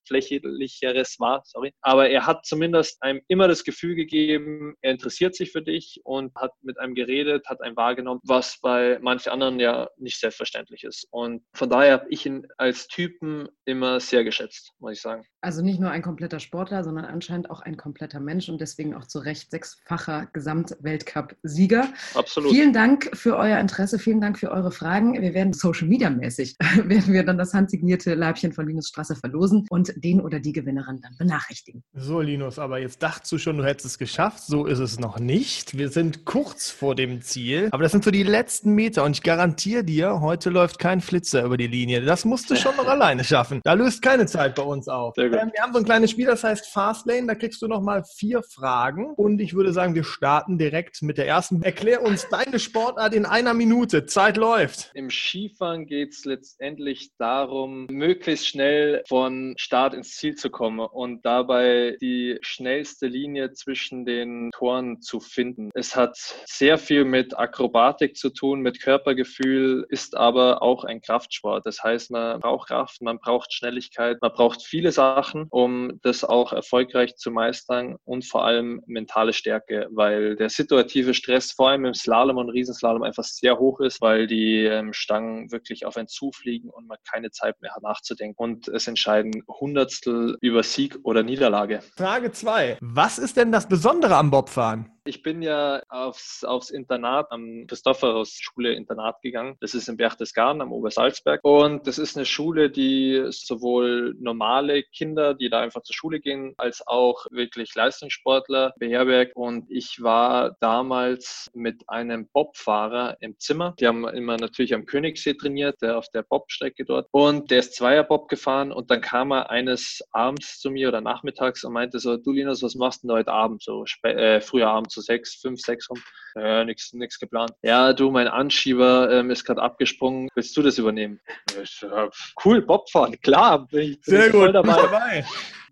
oberflächlicheres war, sorry. Aber er hat zumindest einem immer das Gefühl gegeben, er interessiert sich für dich und hat mit einem geredet, hat einen wahrgenommen, was bei manchen anderen ja nicht selbstverständlich ist. Und von daher habe ich ihn als Typen immer sehr geschätzt, muss ich sagen. Also nicht nur ein kompletter Sportler, sondern anscheinend auch ein kompletter Mensch und deswegen auch zu Recht sechsfacher Gesamtweltcup-Sieger. Absolut. Vielen Dank für euer Interesse, vielen Dank für eure Fragen. Wir werden Social Media mäßig, werden wir dann das handsignierte Leibchen von Linus Straße verlosen und den oder die Gewinnerin dann benachrichtigen. So, Linus, aber jetzt dachtest du schon, du hättest es geschafft. So ist es noch nicht. Wir sind kurz vor dem Ziel, aber das sind so die letzten Meter und ich garantiere dir, heute läuft kein Flitzer über die Linie. Das musst du schon noch alleine schaffen. Da löst keine Zeit bei uns auf. Ähm, wir haben so ein kleines Spiel, das heißt Fastlane. Da kriegst du noch mal vier Fragen und ich würde sagen, wir starten direkt mit der ersten. Erklär uns deine Sportart in einer Minute. Zeit läuft. Im Skifahren geht es letztendlich darum, möglichst schnell von Start ins Ziel zu kommen und dabei die schnellste Linie zwischen den Toren zu finden. Es hat sehr viel mit Akrobatik zu tun, mit Körpergefühl, ist aber auch ein Kraftsport. Das heißt, man braucht Kraft, man braucht Schnelligkeit, man braucht viele Sachen, um das auch erfolgreich zu meistern und vor allem mentale Stärke, weil der situative Stress vor allem im Slalom und Riesenslalom einfach sehr hoch ist, weil die ähm, Stangen wirklich auf einen zufliegen und man keine Zeit mehr hat nachzudenken. Und es entscheiden Hundertstel über Sieg oder Niederlage. Frage 2. Was ist denn das Besondere am Bobfahren? Ich bin ja aufs, aufs Internat am Christophorus Schule Internat gegangen. Das ist in Berchtesgaden am Obersalzberg. Und das ist eine Schule, die sowohl normale Kinder, die da einfach zur Schule gehen, als auch wirklich Leistungssportler beherbergt. Und ich war damals mit einem Bobfahrer im Zimmer. Die haben immer natürlich am Königssee trainiert, der auf der Bobstrecke dort. Und der ist Zweierbob gefahren und dann kam er eines Abends zu mir oder nachmittags und meinte so, du Linus, was machst du denn heute Abend? So äh, früher Abend so sechs, fünf, sechs rum. Äh, nichts nix geplant. Ja, du, mein Anschieber ähm, ist gerade abgesprungen. Willst du das übernehmen? Ich, äh, cool, Bobfahren, klar. Bin ich, bin Sehr gut, dabei. dabei.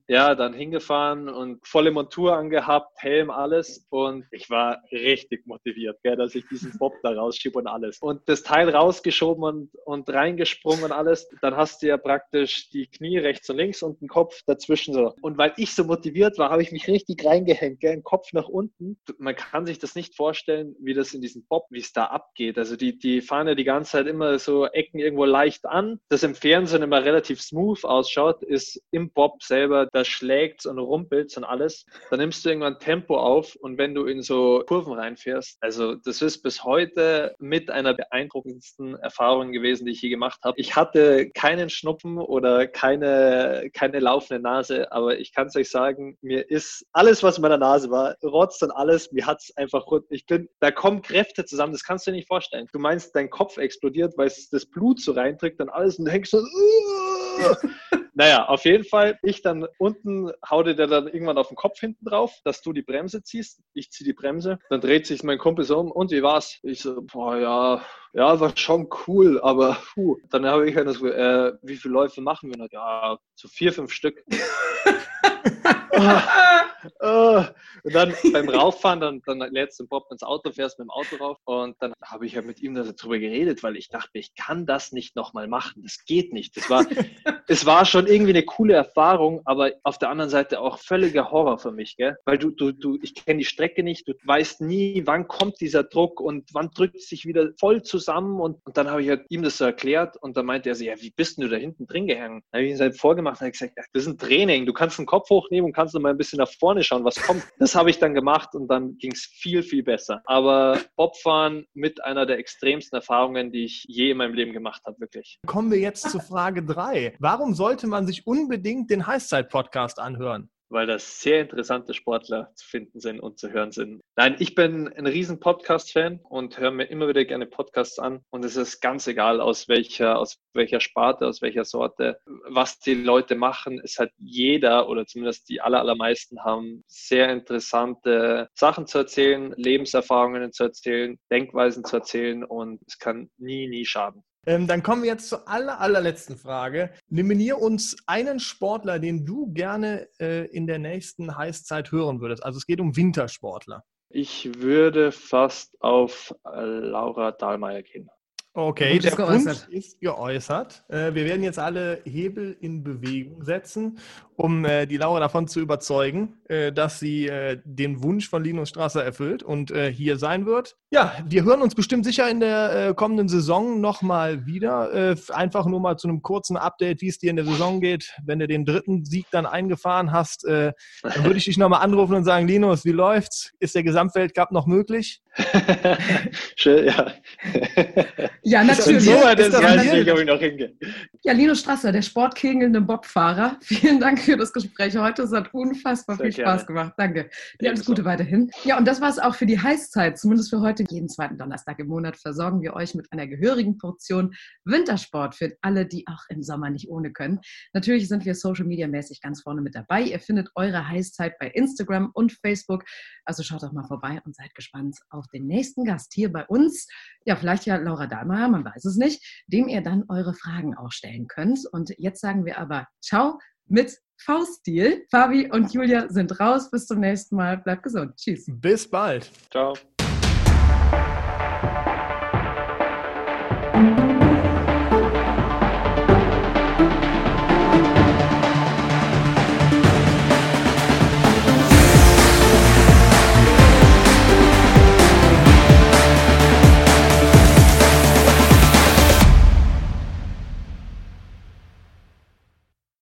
Ja, dann hingefahren und volle Montur angehabt, Helm, alles. Und ich war richtig motiviert, gell, dass ich diesen Bob da rausschiebe und alles. Und das Teil rausgeschoben und, und reingesprungen und alles. Dann hast du ja praktisch die Knie rechts und links und den Kopf dazwischen so. Und weil ich so motiviert war, habe ich mich richtig reingehängt, gell, den Kopf nach unten. Man kann sich das nicht vorstellen, wie das in diesem Bob, wie es da abgeht. Also die, die fahren ja die ganze Zeit immer so Ecken irgendwo leicht an. Das im Fernsehen immer relativ smooth ausschaut, ist im Bob selber, da schlägt und rumpelt und alles. Dann nimmst du irgendwann Tempo auf und wenn du in so Kurven reinfährst, also das ist bis heute mit einer beeindruckendsten Erfahrungen gewesen, die ich je gemacht habe. Ich hatte keinen Schnupfen oder keine, keine laufende Nase, aber ich kann es euch sagen, mir ist alles, was in meiner Nase war, rotzt und alles, mir hat es einfach, ich bin, da kommen Kräfte zusammen, das kannst du dir nicht vorstellen. Du meinst, dein Kopf explodiert, weil es das Blut so reindrückt und alles und du hängst so, naja, auf jeden Fall, ich dann unten, hau dir der dann irgendwann auf den Kopf hinten drauf, dass du die Bremse ziehst. Ich ziehe die Bremse. Dann dreht sich mein Kumpel so um. Und wie war's? Ich so, boah, ja, ja, war schon cool, aber puh. Dann habe ich halt so, äh, wie viele Läufe machen wir noch? Ja, so vier, fünf Stück. oh, und dann beim Rauffahren, dann, dann lädst du Bob ins Auto, fährst mit dem Auto rauf und dann habe ich ja mit ihm darüber geredet, weil ich dachte, ich kann das nicht nochmal machen. Das geht nicht. Das war, es war schon irgendwie eine coole Erfahrung, aber auf der anderen Seite auch völliger Horror für mich, gell? Weil du, du, du, ich kenne die Strecke nicht, du weißt nie, wann kommt dieser Druck und wann drückt sich wieder voll zusammen und, und dann habe ich halt ihm das so erklärt und dann meinte er so, ja, wie bist du da hinten drin gehangen? Dann habe ich ihm halt vorgemacht und gesagt, das ist ein Training, du kannst den Kopf hochnehmen und kannst mal ein bisschen nach vorne schauen, was kommt. Das habe ich dann gemacht und dann ging es viel, viel besser. Aber Bobfahren mit einer der extremsten Erfahrungen, die ich je in meinem Leben gemacht habe, wirklich. Kommen wir jetzt zu Frage drei. Warum sollte man sich unbedingt den Heißzeit-Podcast anhören? Weil da sehr interessante Sportler zu finden sind und zu hören sind. Nein, ich bin ein riesen Podcast-Fan und höre mir immer wieder gerne Podcasts an. Und es ist ganz egal, aus welcher, aus welcher Sparte, aus welcher Sorte, was die Leute machen. Es hat jeder oder zumindest die aller, allermeisten haben sehr interessante Sachen zu erzählen, Lebenserfahrungen zu erzählen, Denkweisen zu erzählen und es kann nie, nie schaden. Ähm, dann kommen wir jetzt zur aller, allerletzten Frage. Nominier uns einen Sportler, den du gerne äh, in der nächsten Heißzeit hören würdest. Also es geht um Wintersportler. Ich würde fast auf äh, Laura Dahlmeier gehen. Okay, der Wunsch ist geäußert. Äh, wir werden jetzt alle Hebel in Bewegung setzen, um äh, die Laura davon zu überzeugen, äh, dass sie den Wunsch von Linus Strasser erfüllt und hier sein wird. Ja, wir hören uns bestimmt sicher in der kommenden Saison nochmal wieder. Einfach nur mal zu einem kurzen Update, wie es dir in der Saison geht. Wenn du den dritten Sieg dann eingefahren hast, dann würde ich dich nochmal anrufen und sagen, Linus, wie läuft's? Ist der Gesamtweltcup noch möglich? Schön, ja. Ja, natürlich. So ist das ob ich noch hingehe. Ja, Lino Strasser, der sportkegelnde Bobfahrer. Vielen Dank für das Gespräch heute. Es hat unfassbar Sehr viel Spaß gerne. gemacht. Danke. Dir alles Gute weiterhin. Ja, und das war es auch für die Heißzeit, zumindest für heute. Jeden zweiten Donnerstag im Monat versorgen wir euch mit einer gehörigen Portion Wintersport für alle, die auch im Sommer nicht ohne können. Natürlich sind wir Social Media mäßig ganz vorne mit dabei. Ihr findet eure Heißzeit bei Instagram und Facebook. Also schaut doch mal vorbei und seid gespannt auf den nächsten Gast hier bei uns. Ja, vielleicht ja Laura Partner, man weiß es nicht, dem ihr dann eure Fragen auch stellen könnt. Und jetzt sagen wir aber Ciao mit V-Stil. Fabi und Julia sind raus. Bis zum nächsten Mal. Bleibt gesund. Tschüss. Bis bald. Ciao.